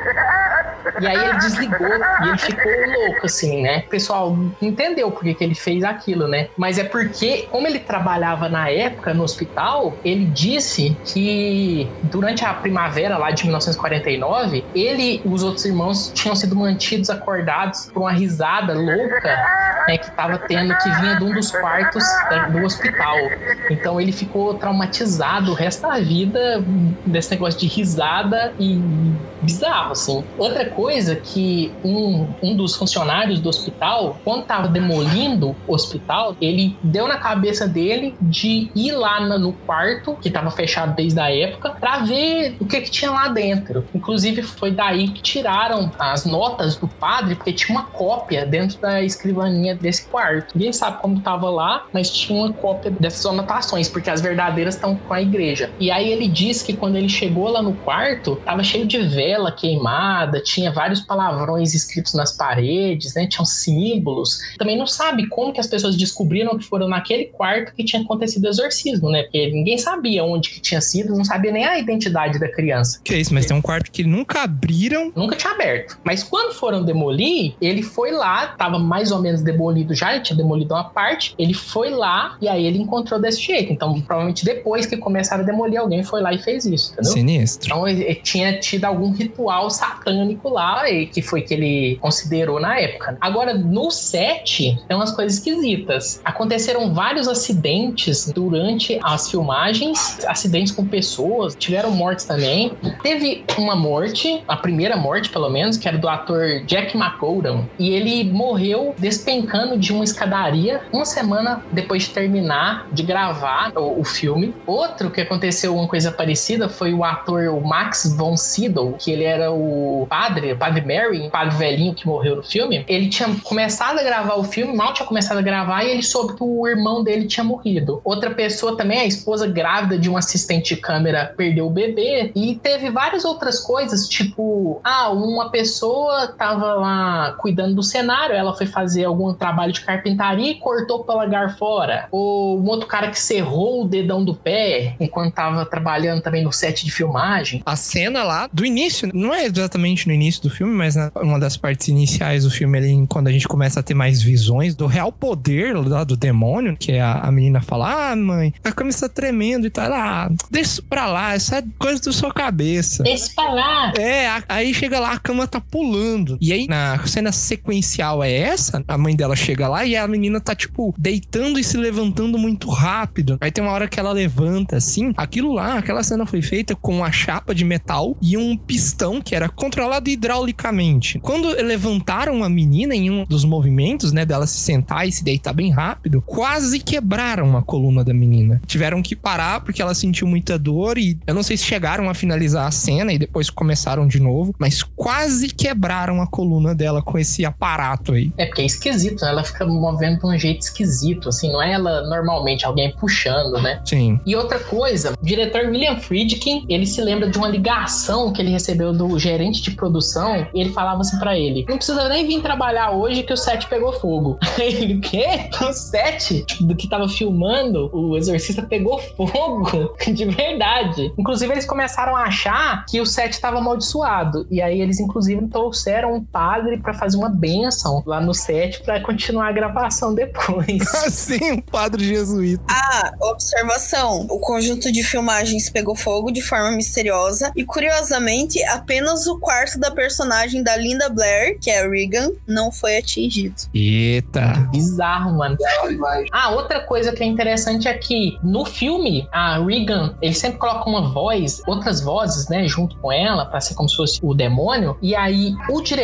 E aí ele desligou e ele ficou louco, assim, né? O pessoal entendeu por que, que ele fez aquilo, né? Mas é porque, como ele trabalhava na época no hospital, ele disse que durante a primavera lá de 1949, ele e os outros irmãos tinham sido mantidos acordados por uma risada louca né, que tava tendo, que vinha de um dos quartos da- do hospital. Então ele ficou traumatizado o resto da vida desse negócio de risada e bizarro, assim. Outra coisa que um, um dos funcionários do hospital, quando tava demolindo o hospital, ele deu na cabeça dele de ir lá no quarto, que tava fechado desde a época, pra ver o que que tinha lá dentro. Inclusive foi daí que tiraram as notas do padre porque tinha uma cópia dentro da escrivaninha desse quarto. Ninguém sabe como tava lá, mas tinha uma cópia dessas anotações, porque as verdadeiras estão com a igreja. E aí ele diz que quando ele chegou lá no quarto, tava cheio de vela queimada, tinha vários palavrões escritos nas paredes, né? Tinham símbolos. Também não sabe como que as pessoas descobriram que foram naquele quarto que tinha acontecido o exorcismo, né? Porque ninguém sabia onde que tinha sido, não sabia nem a identidade da criança. Que é isso, mas tem um quarto que nunca abriram. Nunca tinha aberto. Mas quando foram demolir, ele foi lá, tava mais ou menos demolido já, ele tinha demolido uma parte, ele foi lá e aí ele encontrou desse jeito. Então, provavelmente depois que começaram a demolir, alguém foi lá e fez isso, entendeu? Sinistro. Então ele, tinha tido algum ritual satânico lá, e que foi que ele considerou na época. Agora, no set, tem umas coisas esquisitas. Aconteceram vários acidentes durante as filmagens, acidentes com pessoas, tiveram mortes também. Teve uma morte, a primeira morte, pelo menos, que era do ator Jack McGowan, e ele morreu despencando de uma escadaria uma semana depois de terminar de gravar o, o filme. Outro que aconteceu uma coisa parecida foi o ator o Max von Sydow, que ele era o padre, o padre Mary, o padre velhinho que morreu no filme. Ele tinha começado a gravar o filme, mal tinha começado a gravar e ele soube que o irmão dele tinha morrido. Outra pessoa também, a esposa grávida de um assistente de câmera, perdeu o bebê e teve várias outras coisas, tipo, ah, uma pessoa tava lá cuidando do cenário, ela foi fazer algum trabalho de carpintaria e cortou o polegar fora. Ou um outro cara que serrou o dedão do pé enquanto tava trabalhando também no set de filmagem. A cena lá do início, não é exatamente no início do filme, mas na, uma das partes iniciais do filme ali, quando a gente começa a ter mais visões do real poder lá do demônio, que é a, a menina fala: Ah, mãe, a cama está tremendo e tal. Ah, deixa isso pra lá, isso é coisa da sua cabeça. Deixa pra lá. É, a- aí chega lá, a cama tá pulando. E aí, na cena sequencial é essa, a mãe dela chega lá e a menina tá, tipo, deitando e se levantando muito rápido. Aí tem uma hora que ela levanta, assim. Aquilo lá, aquela cena foi feita com uma chapa de metal e um pistão que era controlado hidraulicamente. Quando levantaram a menina em um dos movimentos, né, dela se sentar e se deitar bem rápido, quase quebraram a coluna da menina. Tiveram que parar porque ela sentiu muita dor e eu não sei se chegaram a finalizar a cena e depois começaram de novo, mas quase quebraram a coluna dela com esse aparato aí. É porque é esquisito, né? Ela fica movendo de um jeito esquisito, assim, não é ela normalmente, alguém puxando, né? Sim. E outra coisa, o diretor William Friedkin, ele se lembra de uma ligação que ele recebeu do gerente de produção, e ele falava assim pra ele: "Não precisa nem vir trabalhar hoje que o set pegou fogo". ele, o quê? O set do que tava filmando, o exorcista pegou fogo de verdade. Inclusive eles começaram a achar que o set tava amaldiçoado, e aí eles inclusive trouxeram um padre pra fazer uma benção lá no set pra continuar a gravação depois. Assim, um padre jesuíta. Ah, observação. O conjunto de filmagens pegou fogo de forma misteriosa e, curiosamente, apenas o quarto da personagem da Linda Blair, que é a Regan, não foi atingido. Eita. Bizarro, mano. Ah, outra coisa que é interessante é que no filme, a Regan, ele sempre coloca uma voz, outras vozes, né, junto com ela, pra ser como se fosse o demônio. E aí, o diretor,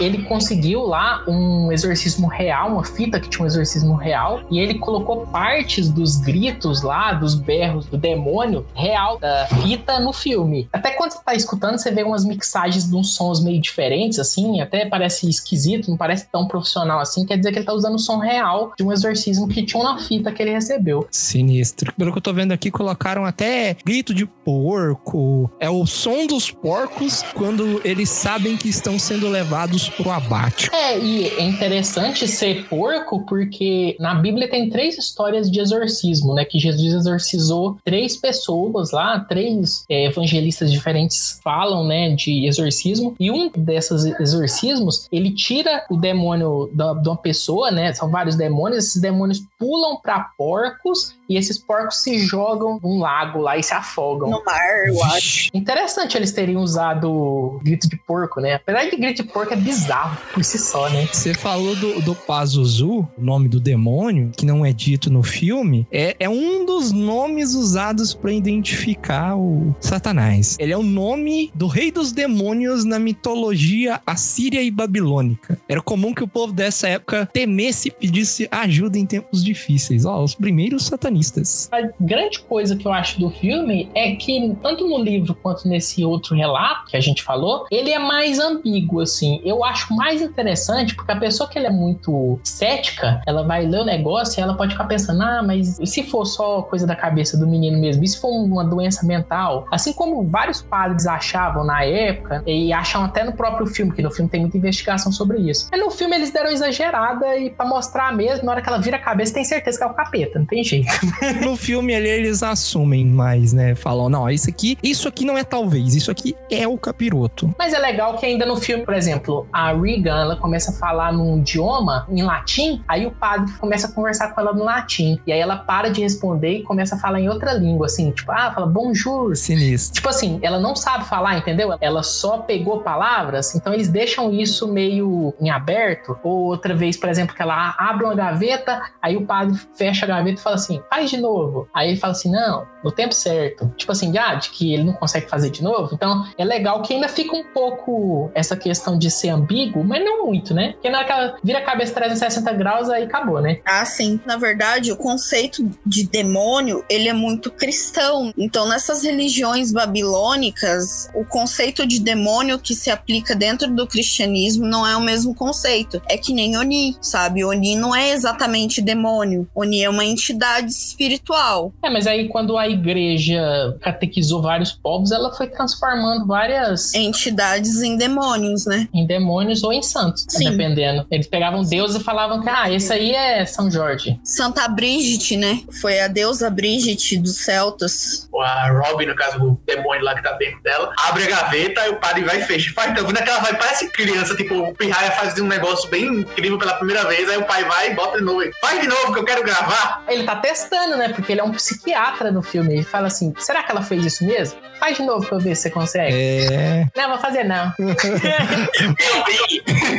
ele conseguiu lá um exorcismo real, uma fita que tinha um exorcismo real, e ele colocou partes dos gritos lá, dos berros do demônio real da fita no filme. Até quando você tá escutando, você vê umas mixagens de uns sons meio diferentes, assim, até parece esquisito, não parece tão profissional assim, quer dizer que ele tá usando o som real de um exorcismo que tinha uma fita que ele recebeu. Sinistro. Pelo que eu tô vendo aqui, colocaram até grito de porco. É o som dos porcos quando eles sabem que estão sendo levados pro abate. É, e é interessante ser porco porque na Bíblia tem três histórias de exorcismo, né? Que Jesus exorcizou três pessoas lá, três é, evangelistas diferentes falam, né, de exorcismo. E um desses exorcismos, ele tira o demônio da, de uma pessoa, né? São vários demônios, esses demônios pulam pra porcos e esses porcos se jogam num lago lá e se afogam. No mar, eu acho. Interessante eles terem usado grito de porco, né? Apesar de grito de porco é bizarro por si só, né? Você falou do, do Pazuzu, o nome do demônio, que não é dito no filme, é, é um dos nomes usados para identificar o Satanás. Ele é o nome do rei dos demônios na mitologia assíria e babilônica. Era comum que o povo dessa época temesse e pedisse ajuda em tempos difíceis. Ó, os primeiros satanistas. A grande coisa que eu acho do filme é que, tanto no livro quanto nesse outro relato que a gente falou, ele é mais ambíguo, assim. Eu acho mais interessante porque a pessoa que ela é muito cética, ela vai ler o negócio e ela pode ficar pensando, ah, mas se for só coisa da cabeça do menino mesmo? Se for uma doença mental? Assim como vários padres achavam na época, e acham até no próprio filme, que no filme tem muita investigação sobre isso. Mas no filme eles deram exagerada e pra mostrar mesmo, na hora que ela vira a cabeça, tem certeza que é o capeta, não tem jeito. No filme ali eles assumem mais, né? Falam, não, isso aqui, isso aqui não é talvez, isso aqui é o capiroto. Mas é legal que ainda no filme, por exemplo, a Regan, ela começa a falar num idioma, em latim, aí o padre começa a conversar com ela no latim. E aí ela para de responder e começa a falar em outra língua, assim, tipo, ah, fala bonjour. Sinistro. Tipo assim, ela não sabe falar, entendeu? Ela só pegou palavras, então eles deixam isso meio em aberto. Ou outra vez, por exemplo, que ela abre uma gaveta, aí o padre fecha a gaveta e fala assim, faz de novo. Aí ele fala assim, não, no tempo certo. Tipo assim, ah, de que ele não consegue fazer de novo. Então é legal que ainda fica um pouco essa questão de ser ambíguo, mas não muito, né? Porque na hora que ela vira a cabeça 360 graus, aí acabou, né? Ah, sim. Na verdade, o conceito de demônio, ele é muito cristão. Então, nessas religiões babilônicas, o conceito de demônio que se aplica dentro do cristianismo não é o mesmo conceito. É que nem Oni, sabe? Oni não é exatamente demônio. Oni é uma entidade espiritual. É, mas aí quando a igreja catequizou vários povos, ela foi transformando várias Entidades em demônios, né? em demônios ou em santos, Sim. dependendo. Eles pegavam Deus e falavam que, ah, esse aí é São Jorge. Santa Brigitte, né? Foi a deusa Brigitte dos celtas. A Robin, no caso, o demônio lá que tá dentro dela, abre a gaveta e o padre vai e fecha. Faz, vendo que ela vai, parece criança, tipo, o Pirraia faz um negócio bem incrível pela primeira vez, aí o pai vai e bota de novo. Faz de novo que eu quero gravar. Ele tá testando, né? Porque ele é um psiquiatra no filme. Ele fala assim: será que ela fez isso mesmo? Faz de novo pra eu ver se você consegue. É. Não, vou fazer não.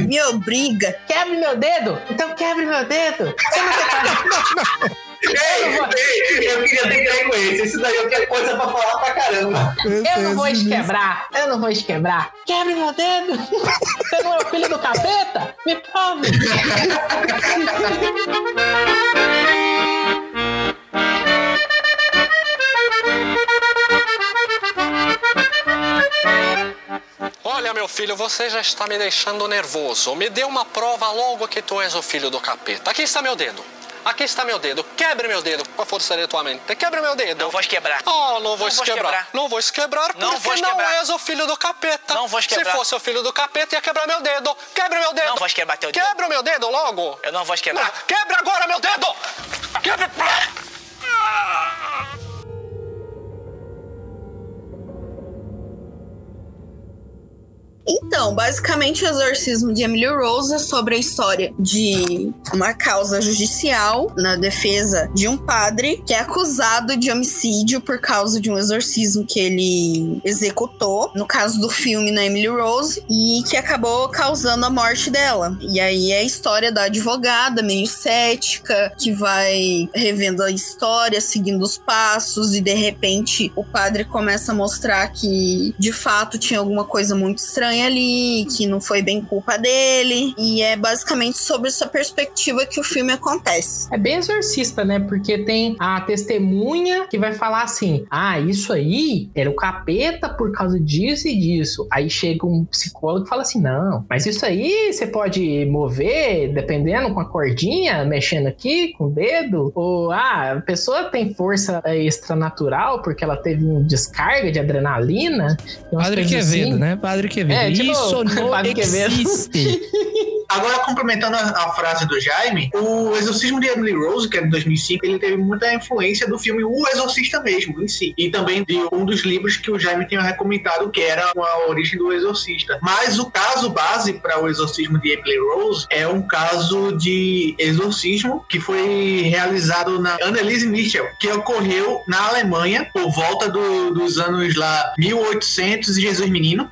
Me obriga. Quebre meu dedo? Então quebre meu dedo. Você não quer fazer? Ei, ei, eu queria ter com esse. Isso daí eu tenho coisa pra falar pra caramba. Eu não vou te quebrar. Eu não vou te quebrar. Quebre meu dedo. Você não é o filho do capeta? Me prove. Olha, meu filho, você já está me deixando nervoso. Me dê uma prova logo que tu és o filho do capeta. Aqui está meu dedo. Aqui está meu dedo. Quebre meu dedo com a força de tua mente. Quebre meu dedo. Não vou quebrar. Oh, não vou quebrar. quebrar. Não vou quebrar Não porque vou não quebrar. és o filho do capeta. Não vou Se quebrar. fosse o filho do capeta, ia quebrar meu dedo. Quebre meu dedo. Não vou quebrar teu dedo. Quebra meu dedo logo. Eu não vou quebrar. Ah, Quebra agora meu dedo. Quebra. Então, basicamente, o exorcismo de Emily Rose é sobre a história de uma causa judicial na defesa de um padre que é acusado de homicídio por causa de um exorcismo que ele executou, no caso do filme na Emily Rose, e que acabou causando a morte dela. E aí é a história da advogada, meio cética, que vai revendo a história, seguindo os passos, e de repente o padre começa a mostrar que de fato tinha alguma coisa muito estranha ali, que não foi bem culpa dele. E é basicamente sobre essa perspectiva que o filme acontece. É bem exorcista, né? Porque tem a testemunha que vai falar assim: ah, isso aí era o capeta por causa disso e disso. Aí chega um psicólogo e fala assim: não, mas isso aí você pode mover dependendo com a cordinha, mexendo aqui com o dedo. Ou ah, a pessoa tem força é, extranatural porque ela teve um descarga de adrenalina. Padre Quevedo, assim. né? Padre Quevedo. É, tipo, Isso não Quevedo. existe. Agora, complementando a, a frase do Jaime, o Exorcismo de Emily Rose, que é de 2005, ele teve muita influência do filme O Exorcista mesmo, em si. E também de um dos livros que o Jaime tinha recomendado, que era A Origem do Exorcista. Mas o caso base para o Exorcismo de Emily Rose é um caso de exorcismo que foi realizado na Anneliese Michel, que ocorreu na Alemanha por volta do- dos anos lá 1800 e Jesus Menino.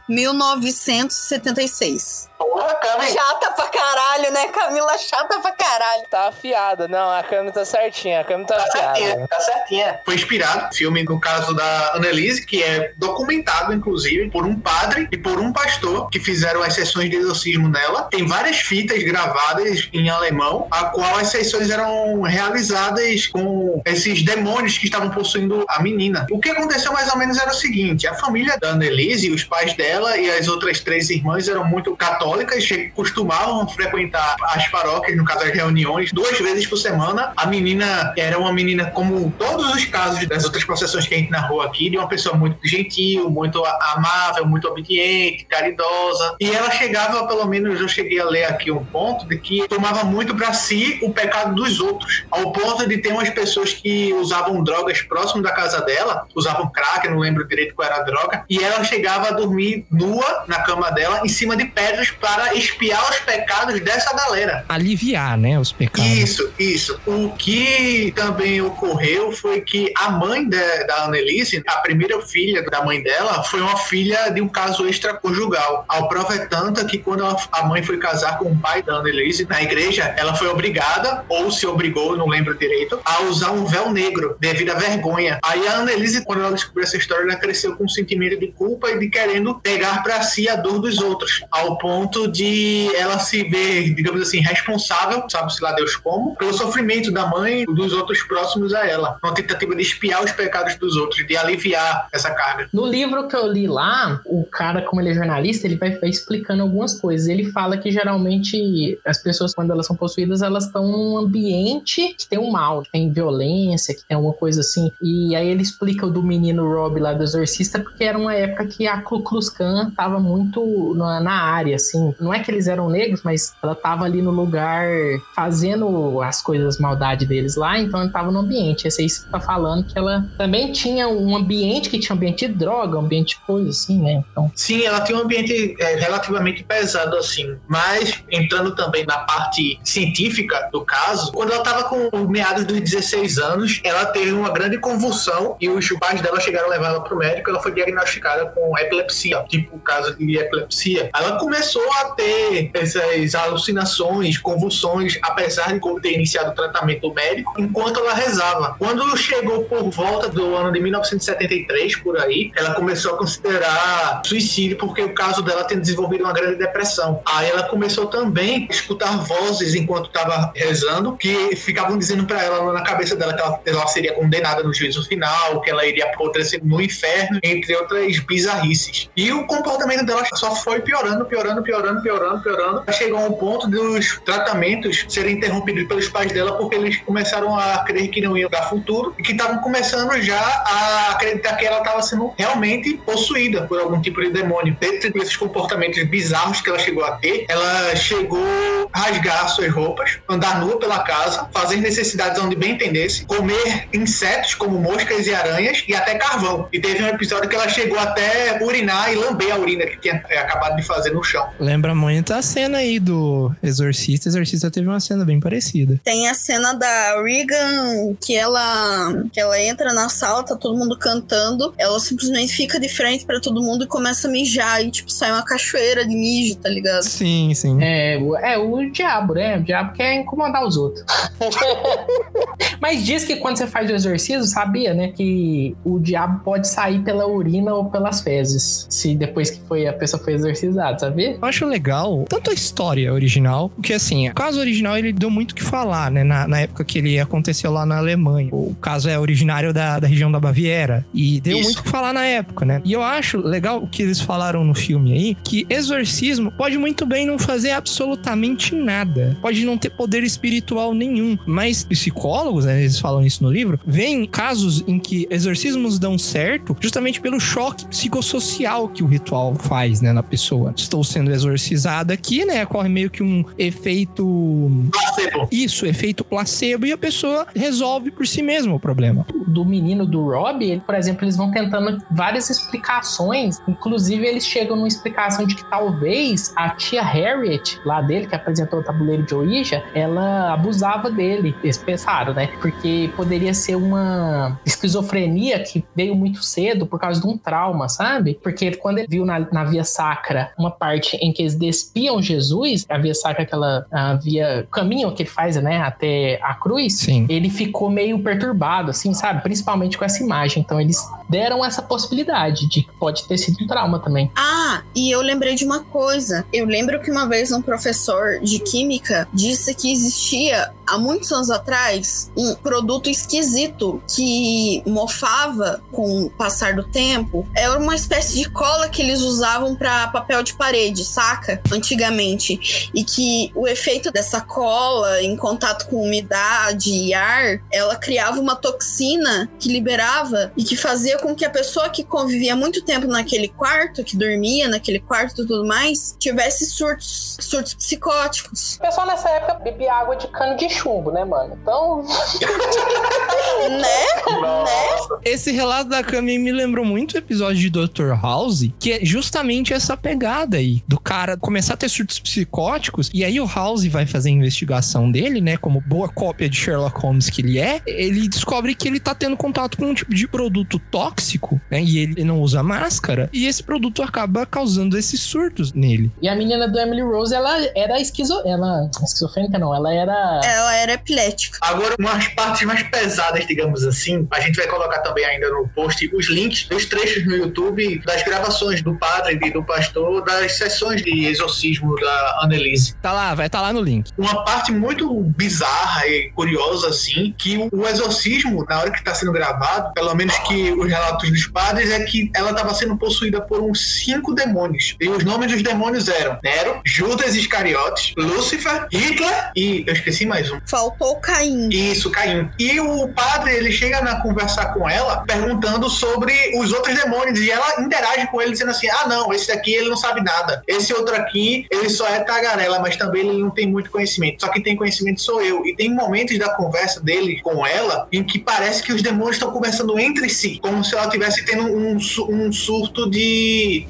1976. Porra, Cami. Chata pra caralho, né? Camila chata pra caralho. Tá afiada. Não, a Cami tá certinha. A Cami tá, Tá afiada. certinha, tá certinha. Foi inspirado no filme, no caso da Annelise, que é documentado, inclusive, por um padre e por um pastor que fizeram as sessões de exorcismo nela. Tem várias fitas gravadas em alemão, a qual as sessões eram realizadas com esses demônios que estavam possuindo a menina. O que aconteceu mais ou menos era o seguinte: a família da Annelise, os pais dela e as outras três irmãs eram muito católicas, costumavam frequentar as paróquias, no caso as reuniões, duas vezes por semana. A menina era uma menina, como todos os casos das outras processões que a gente narrou aqui, de uma pessoa muito gentil, muito amável, muito obediente, caridosa. E ela chegava, pelo menos eu cheguei a ler aqui um ponto, de que tomava muito para si o pecado dos outros, ao ponto de ter umas pessoas que usavam drogas próximo da casa dela, usavam crack, não lembro direito qual era a droga, e ela chegava a dormir nua na cama dela, em cima de pedras, para espiar os pecados dessa galera. Aliviar, né, os pecados. Isso, isso. O que também ocorreu foi que a mãe da, da Annelise, a primeira filha da mãe dela, foi uma filha de um caso extraconjugal. A prova é tanta que quando a mãe foi casar com o pai da Annelise na igreja, ela foi obrigada, ou se obrigou, não lembro direito, a usar um véu negro devido à vergonha. Aí a Annelise, quando ela descobriu essa história, ela cresceu com um sentimento de culpa e de querendo pegar para si a dor dos outros, ao ponto de ela se ver, digamos assim, responsável, sabe-se lá Deus como, pelo sofrimento da mãe e dos outros próximos a ela. Uma tentativa de espiar os pecados dos outros, de aliviar essa carga. No livro que eu li lá, o cara, como ele é jornalista, ele vai, explicando algumas coisas. Ele fala que geralmente as pessoas, quando elas são possuídas, elas estão num ambiente que tem um mal, que tem violência, que tem alguma coisa assim. E aí ele explica o do menino Rob lá do Exorcista, porque era uma época que a Ku Klux Klan tava muito na área, assim. Não é que eles eram negros, mas ela tava ali no lugar fazendo as coisas maldade deles lá, então ela tava no ambiente. Esse aí tá falando que ela também tinha um ambiente que tinha ambiente de droga, ambiente de coisa assim, né? Então, Sim, ela tem um ambiente é, relativamente pesado assim, mas entrando também na parte científica do caso, quando ela estava com meados dos 16 anos, ela teve uma grande convulsão e os pais dela chegaram a levar ela para o médico, ela foi diagnosticada com epilepsia, tipo o caso de epilepsia. Ela começou a ter essas alucinações, convulsões, apesar de ter iniciado o tratamento médico, enquanto ela rezava. Quando chegou por volta do ano de 1973, por aí, ela começou a considerar suicídio porque o caso dela tinha desenvolvido uma grande depressão. Aí ela começou também a escutar vozes enquanto estava rezando que ficavam dizendo para ela na cabeça dela que ela, ela seria condenada no juízo final, que ela iria apodrecer no inferno, entre outras bizarrices. E o comportamento dela só foi piorando, piorando, piorando, piorando, piorando. Chegou ao ponto dos tratamentos serem interrompidos pelos pais dela porque eles começaram a crer que não iam dar futuro e que estavam começando já a acreditar que ela estava sendo realmente possuída por algum tipo de demônio. Dentro desses comportamentos bizarros que ela chegou a ter, ela chegou a rasgar suas roupas, andar nua pela casa, fazer necessidades onde bem entendesse, comer insetos como moscas e aranhas e até carvão. E teve um episódio que ela chegou até urinar e lamber a urina que tinha acabado de fazer no chão. Lembra muito a cena aí do Exorcista. Exorcista teve uma cena bem parecida. Tem a cena da Regan que ela que ela entra na sala, tá todo mundo cantando, ela simplesmente fica de frente pra todo mundo e começa a mijar e tipo sai uma cachoeira de mijo, tá ligado? Sim, sim. é, o- é o diabo, né? O diabo quer incomodar os outros. Mas diz que quando você faz o exorcismo, sabia, né? Que o diabo pode sair pela urina ou pelas fezes. Se depois que foi a pessoa foi exorcizada, sabia? Eu acho legal tanto a história original, porque assim, o caso original ele deu muito o que falar, né? Na, na época que ele aconteceu lá na Alemanha. O caso é originário da, da região da Baviera. E deu Isso. muito o que falar na época, né? E eu acho legal o que eles falaram no filme aí, que exorcismo pode muito bem não fazer absolutamente nada. Pode não ter poder espiritual nenhum. Mas psicólogos, né, eles falam isso no livro, veem casos em que exorcismos dão certo justamente pelo choque psicossocial que o ritual faz, né, na pessoa. Estou sendo exorcizada aqui, né? Corre meio que um efeito. Placebo. Isso, efeito placebo, e a pessoa resolve por si mesma o problema. do menino do Rob, ele, por exemplo, eles vão tentando várias explicações. Inclusive, eles chegam numa explicação de que talvez a tia Harriet, lá dele, que apresentou o tabuleiro de Ouija, ela abusava dele. Eles pensaram, né? Porque poderia ser uma esquizofrenia que veio muito cedo por causa de um trauma, sabe? Porque quando ele viu na, na via sacra uma parte em que que eles despiam Jesus, havia, saca aquela, havia caminho que ele faz, né, até a cruz, Sim. ele ficou meio perturbado, assim, sabe? Principalmente com essa imagem. Então eles deram essa possibilidade de que pode ter sido um trauma também. Ah, e eu lembrei de uma coisa. Eu lembro que uma vez um professor de química disse que existia há muitos anos atrás um produto esquisito que mofava com o passar do tempo. Era uma espécie de cola que eles usavam para papel de parede, saca? Antigamente. E que o efeito dessa cola em contato com umidade e ar, ela criava uma toxina que liberava e que fazia com que a pessoa que convivia muito tempo naquele quarto, que dormia naquele quarto e tudo mais, tivesse surtos, surtos psicóticos. O pessoal nessa época bebia água de cano de chumbo, né, mano? Então. né? Nossa. Esse relato da Cami me lembrou muito o episódio de Dr. House, que é justamente essa pegada aí, do cara começar a ter surtos psicóticos, e aí o House vai fazer a investigação dele, né, como boa cópia de Sherlock Holmes que ele é, ele descobre que ele tá tendo contato com um tipo de produto tóxico, né, e ele não usa máscara, e esse produto acaba causando esses surtos nele. E a menina do Emily Rose, ela era esquizo... ela esquizofrênica não, ela era Ela era epilética. Agora, umas partes mais pesadas, digamos assim, a gente vai colocar também ainda no post os links dos trechos no YouTube das gravações do padre e do pastor das sessões de exorcismo da Annelise. Tá lá, vai estar tá lá no link. Uma parte muito bizarra e curiosa, assim, que o exorcismo, na hora que está sendo gravado, pelo menos que os relatos dos padres, é que ela estava sendo possuída por uns cinco demônios. E os nomes dos demônios eram Nero, Judas Iscariotes, Lúcifer, Hitler e eu esqueci mais um. Faltou Caim. Isso, Caim. E o padre, ele chega a conversar com ela, perguntando sobre os outros demônios, e ela interage com ele, dizendo assim, ah, não, esse daqui ele não sabe nada. Esse outro aqui, ele só é tagarela, mas também ele não tem muito conhecimento. Só que tem conhecimento sou eu. E tem momentos da conversa dele com ela, em que parece que os demônios estão conversando entre si, como se ela estivesse tendo um, um surto de...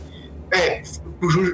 É,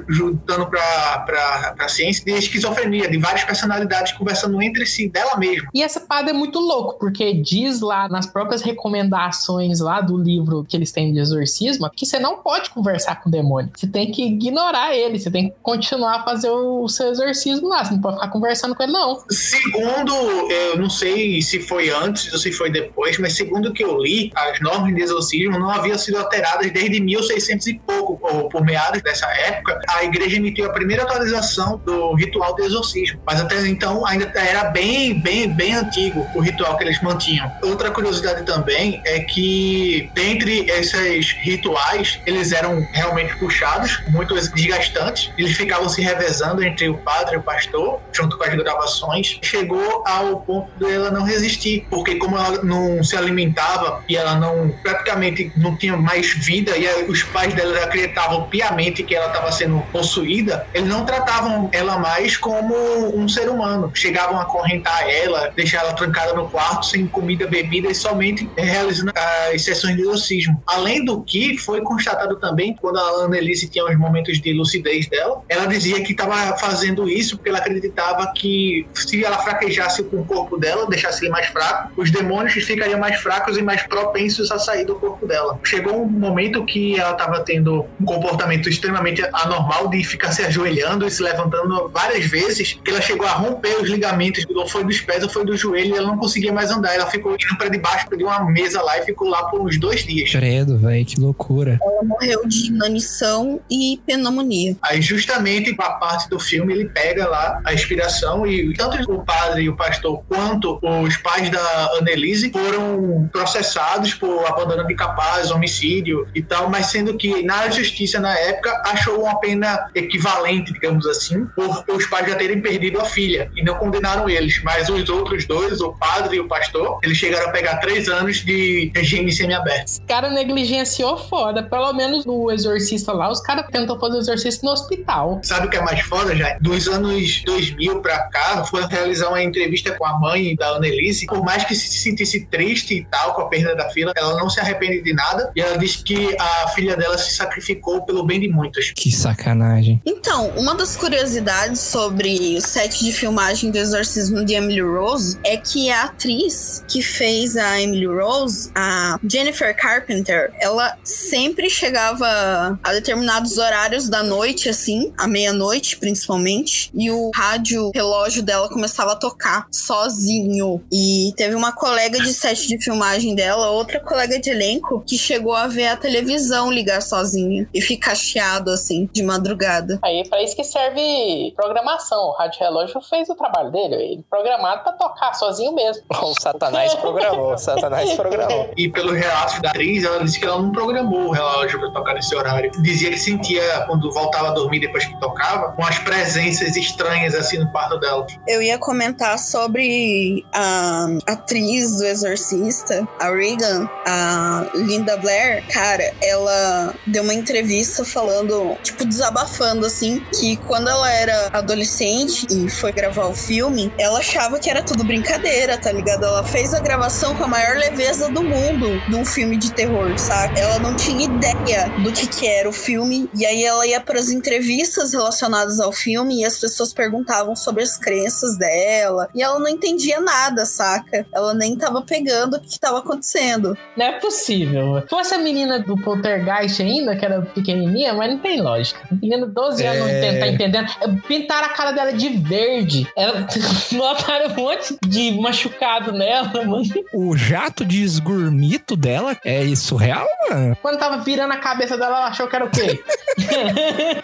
juntando pra, pra, pra ciência, de esquizofrenia, de várias personalidades conversando entre si, dela mesma. E essa parada é muito louco, porque diz lá nas próprias recomendações lá do livro que eles têm de exorcismo que você não pode conversar com o demônio. Você tem que ignorar ele, você tem que continuar a fazer o, o seu exorcismo lá. Você não pode ficar conversando com ele, não. Segundo, eu não sei se foi antes ou se foi depois, mas segundo o que eu li, as normas de exorcismo não haviam sido alteradas desde 1600 e pouco, ou por meados dessa época, a igreja emitiu a primeira atualização do ritual de exorcismo. Mas até então ainda era bem, bem, bem antigo o ritual que eles mantinham. Outra curiosidade também é que dentre esses rituais, eles eram realmente puxados, muito desgastantes. Eles ficavam se revezando entre o padre e o pastor, junto com as gravações. Chegou ao ponto de ela não resistir, porque como ela não se alimentava e ela não praticamente não tinha mais vida e os pais dela acreditavam piamente que ela estava sendo possuída, eles não tratavam ela mais como um ser humano. Chegavam a acorrentar ela, deixar ela trancada no quarto sem comida, bebida e somente realizando as sessões de exorcismo. Além do que foi constatado também quando a Annelise tinha os momentos de lucidez dela, ela dizia que estava fazendo isso porque ela acreditava que se ela fraquejasse com o corpo dela, deixasse ele mais fraco, os demônios ficariam mais fracos e mais propensos a sair do corpo dela. Chegou um momento que ela estava tendo um comportamento extremamente anormal de ficar se ajoelhando e se levantando várias vezes, que ela chegou a romper os ligamentos, ou foi dos pés ou foi do joelho, e ela não conseguia mais andar. Ela ficou indo para debaixo de uma mesa lá e ficou lá por uns dois dias. Credo, velho, que loucura. Ela morreu de inanição e pneumonia. Aí, justamente, a parte do filme, ele pega lá a inspiração e tanto o padre e o pastor quanto os pais da Annelise foram processados por abandono de capaz, homicídio e tal, mas sendo que na justiça, na época, achou uma pena equivalente, digamos assim, por os pais já terem perdido a filha e não condenaram eles. Mas os outros dois, o padre e o pastor, eles chegaram a pegar três anos de regime semiaberto. Os caras negligenciou foda. Pelo menos no exorcista lá, os caras tentam fazer exorcista no hospital. Sabe o que é mais foda, já? Dos anos 2000 pra cá, foi realizar uma entrevista com a mãe da Annelise. Por mais que se sentisse triste e tal com a perda da filha, ela não se arrepende de nada. E ela disse que a filha dela se sacrificou pelo bem de muitos. Que sacanagem. Então, uma das curiosidades sobre o set de filmagem do Exorcismo de Emily Rose é que a atriz que fez a Emily Rose, a Jennifer Carpenter, ela sempre chegava a determinados horários da noite, assim, à meia-noite principalmente, e o rádio relógio dela começava a tocar sozinho. E teve uma colega de set de filmagem dela, outra colega de elenco, que chegou a ver a televisão ligar sozinho e ficar chiado assim de madrugada. Aí é pra isso que serve programação. O Rádio Relógio fez o trabalho dele, ele programado pra tocar sozinho mesmo. O Satanás programou, o Satanás programou. E pelo relato da atriz, ela disse que ela não programou o relógio pra tocar nesse horário. Dizia que sentia, quando voltava a dormir depois que tocava, umas presenças estranhas assim no quarto dela. Eu ia comentar sobre a atriz do Exorcista, a Regan, a Linda Blair. Cara, ela deu uma entrevista falando, tipo, desabafando assim, que quando ela era adolescente e foi gravar o filme, ela achava que era tudo brincadeira, tá ligado? Ela fez a gravação com a maior leveza do mundo de um filme de terror, sabe? Ela não tinha ideia do que, que era o filme. E aí ela ia para as entrevistas relacionadas ao filme e as pessoas perguntavam sobre as crenças dela. E ela não entendia nada, saca? Ela nem tava pegando o que, tava acontecendo. Não é possível. Se fosse a menina do Poltergeist ainda, que era pequenininha, mas não tem lógica. A menina de 12 anos não É. tá entendendo. Pintaram a cara dela de verde. Ela botaram um monte de machucado nela, mano. O jato de esgurmito dela é isso real, mano? Quando tava virando a cabeça dela, ela achou que era o quê?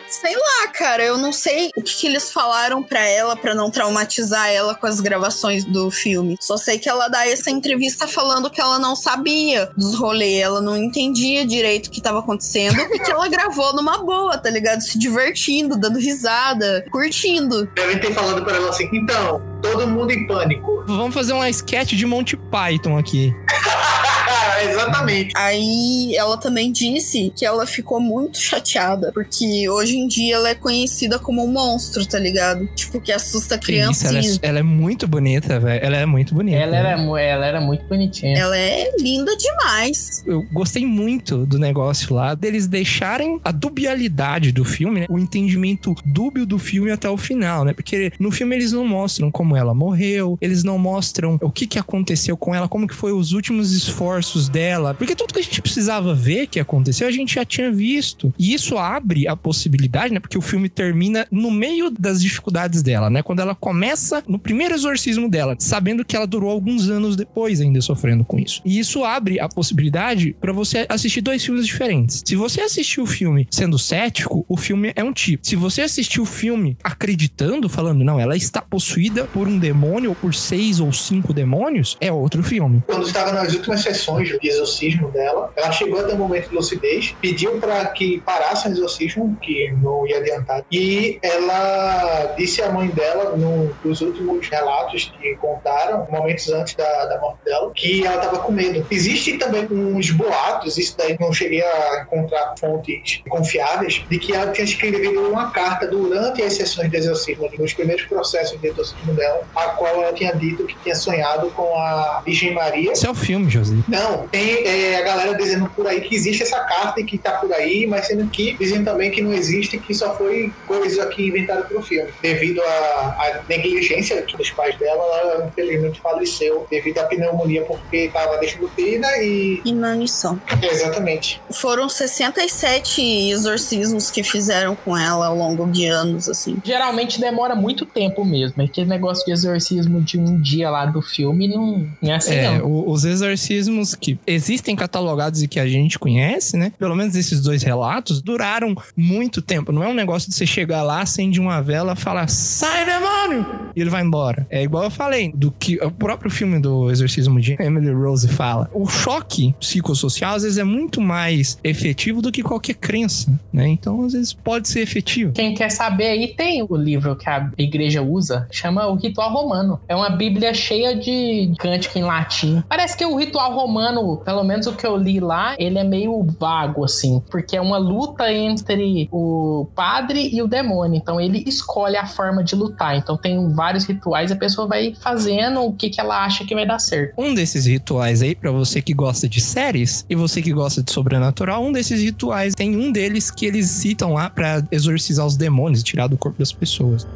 Sei lá, cara, eu não sei o que, que eles falaram pra ela pra não traumatizar ela com as gravações do filme. Só sei que ela dá essa entrevista falando que ela não sabia dos rolês, ela não entendia direito o que tava acontecendo e que ela gravou numa boa, tá ligado? Se divertindo, dando risada, curtindo. Devem ter falado pra ela assim, então, todo mundo em pânico. Vamos fazer uma sketch de Monty Python aqui. Exatamente. Aí ela também disse que ela ficou muito chateada, porque hoje em dia ela é conhecida como um monstro, tá ligado? Tipo, que assusta isso, ela, é, ela é muito bonita, velho. Ela é muito bonita. ela, era, ela era muito bonitinha. Ela é linda demais. eu gostei muito do negócio lá, deles deixarem a dubialidade do filme, né? O entendimento dúbio do filme até o final, né? Porque no filme eles não mostram como ela morreu, eles não mostram o que que aconteceu com ela, como que foi os últimos esforços dela. Porque tudo que a gente precisava ver que aconteceu, a gente já tinha visto. E isso abre a possibilidade, né? Porque o filme termina no meio das dificuldades dela, né? Quando ela começa no primeiro exorcismo dela, sabendo que ela durou alguns anos depois ainda sofrendo com isso. E isso abre a possibilidade pra você assistir dois filmes diferentes. Se você assistir o filme sendo cético, o filme é um tipo. Se você assistir o filme acreditando, falando, não, ela está possuída por um demônio ou por seis ou cinco demônios, é outro filme. Quando estava nas últimas sessões de exorcismo dela, ela chegou até o momento de lucidez, pediu para que parasse o exorcismo, que não ia adiantar. E ela disse à mãe dela, num dos últimos relatos que contaram, momentos antes da, da morte dela, que ela estava com medo. Existem também uns boatos, isso daí não cheguei a encontrar fontes confiáveis, de que ela tinha escrevido uma carta durante as sessões de exorcismo, nos primeiros processos de exorcismo dela, a qual ela tinha dito que tinha sonhado com a Virgem Maria Esse é o filme, José. não, tem é, a galera dizendo por aí que existe essa carta e que tá por aí, mas sendo que dizem também que não existe, que só foi coisa aqui inventada pro filme. Devido à, negligência dos pais dela, ela infelizmente faleceu devido à pneumonia porque tava desnutrida e. Inanição. Exatamente. Foram 67 exorcismos que fizeram com ela ao longo de anos, assim. Geralmente demora muito tempo mesmo. Aquele negócio de exorcismo de um dia lá do filme não, não é assim, É, não. o- os exorcismos que existem catalogados e que a gente conhece, né? Pelo menos esses dois relatos duraram muito tempo. Não é um negócio de você chegar lá, acende uma vela, falar sai demônio e ele vai embora. É igual eu falei do que o próprio filme do Exorcismo de Emily Rose fala. O choque psicossocial às vezes é muito mais efetivo do que qualquer crença, né? Então às vezes pode ser efetivo. Quem quer saber aí tem o livro que a igreja usa, chama o Ritual Romano. É uma bíblia cheia de cântico em latim. Parece que o ritual romano meio, pelo menos o que eu li lá, ele é meio vago, assim, porque é uma luta entre o padre e o demônio. Então ele escolhe a forma de lutar. Então tem vários rituais a pessoa vai fazendo o que, que ela acha que vai dar certo. Um desses rituais aí, pra você que gosta de séries e você que gosta de sobrenatural, um desses rituais tem um deles que eles citam lá pra exorcizar os demônios e tirar do corpo das pessoas.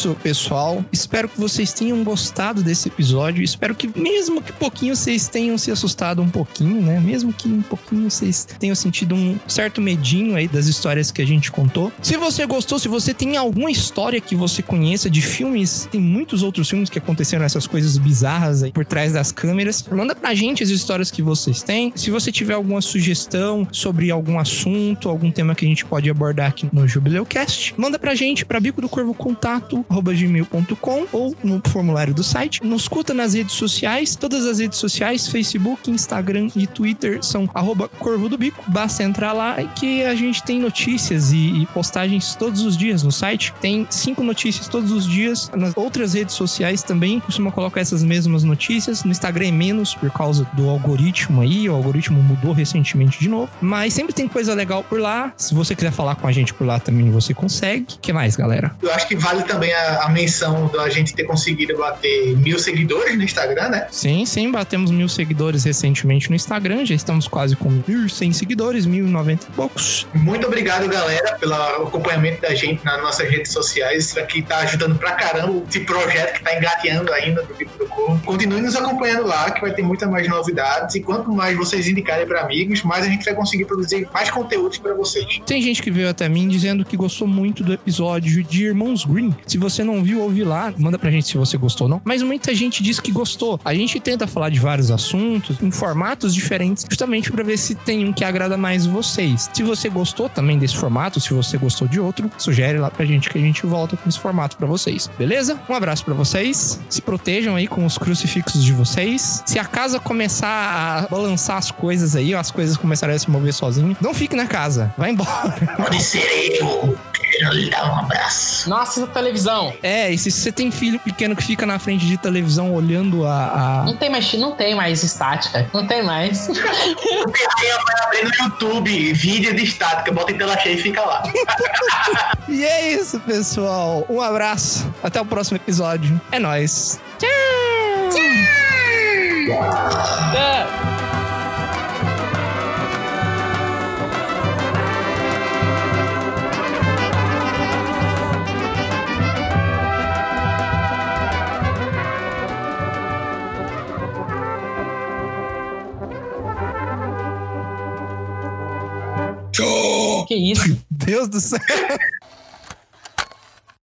Isso, pessoal. Espero que vocês tenham gostado desse episódio. Espero que, mesmo que pouquinho, vocês tenham se assustado um pouquinho, né? Mesmo que um pouquinho vocês tenham sentido um certo medinho aí das histórias que a gente contou. Se você gostou, se você tem alguma história que você conheça de filmes, tem muitos outros filmes que aconteceram essas coisas bizarras aí por trás das câmeras. Manda pra gente as histórias que vocês têm. Se você tiver alguma sugestão sobre algum assunto, algum tema que a gente pode abordar aqui no Jubileucast, manda pra gente pra bico do corvo contato gmail.com ou no formulário do site. Nos escuta nas redes sociais, todas as redes sociais, Facebook, Instagram e Twitter são arroba corvo do bico. Basta entrar lá e que a gente tem notícias e, e postagens todos os dias no site. Tem cinco notícias todos os dias. Nas outras redes sociais também costuma colocar essas mesmas notícias. No Instagram é menos por causa do algoritmo aí. O algoritmo mudou recentemente de novo. Mas sempre tem coisa legal por lá. Se você quiser falar com a gente por lá também, você consegue. O que mais, galera? Eu acho que vale também a, a menção da gente ter conseguido bater mil seguidores no Instagram, né? Sim, sim, batemos mil seguidores recentemente no Instagram. Já estamos quase com 1.100 seguidores, 1.090 e poucos. Muito obrigado, galera, pelo acompanhamento da gente nas nossas redes sociais. Isso aqui tá ajudando pra caramba esse projeto que tá engateando ainda do Bico do Corvo. Continue nos acompanhando lá, que vai ter muitas mais novidades. E quanto mais vocês indicarem pra amigos, mais a gente vai conseguir produzir mais conteúdos pra vocês. Tem gente que veio até mim dizendo que gostou muito do episódio de Irmãos Green. Se você não viu, ouve lá, manda pra gente se você gostou ou não. Mas muita gente diz que gostou. A gente tenta falar de vários assuntos em formatos diferentes, justamente pra ver se tem um que agrada mais vocês. Se você gostou também desse formato, se você gostou de outro, sugere lá pra gente que a gente volta com esse formato pra vocês. Beleza? Um abraço pra vocês. Se protejam aí com os crucifixos de vocês. Se a casa começar a balançar as coisas aí, as coisas começarem a se mover sozinho, não fique na casa. Vai embora. Pode ser eu. Quero lhe dar um abraço. Nossa, essa televisão. É, e se você tem filho pequeno que fica na frente de televisão olhando a. a- Não tem mais, não tem mais estática. Não tem mais. O Ferreira vai abrir no YouTube vídeo de estática, bota em tela cheia e fica lá. E é isso, pessoal. Um abraço. Até o próximo episódio. É nóis. Tchau! É. Que isso? Deus do céu.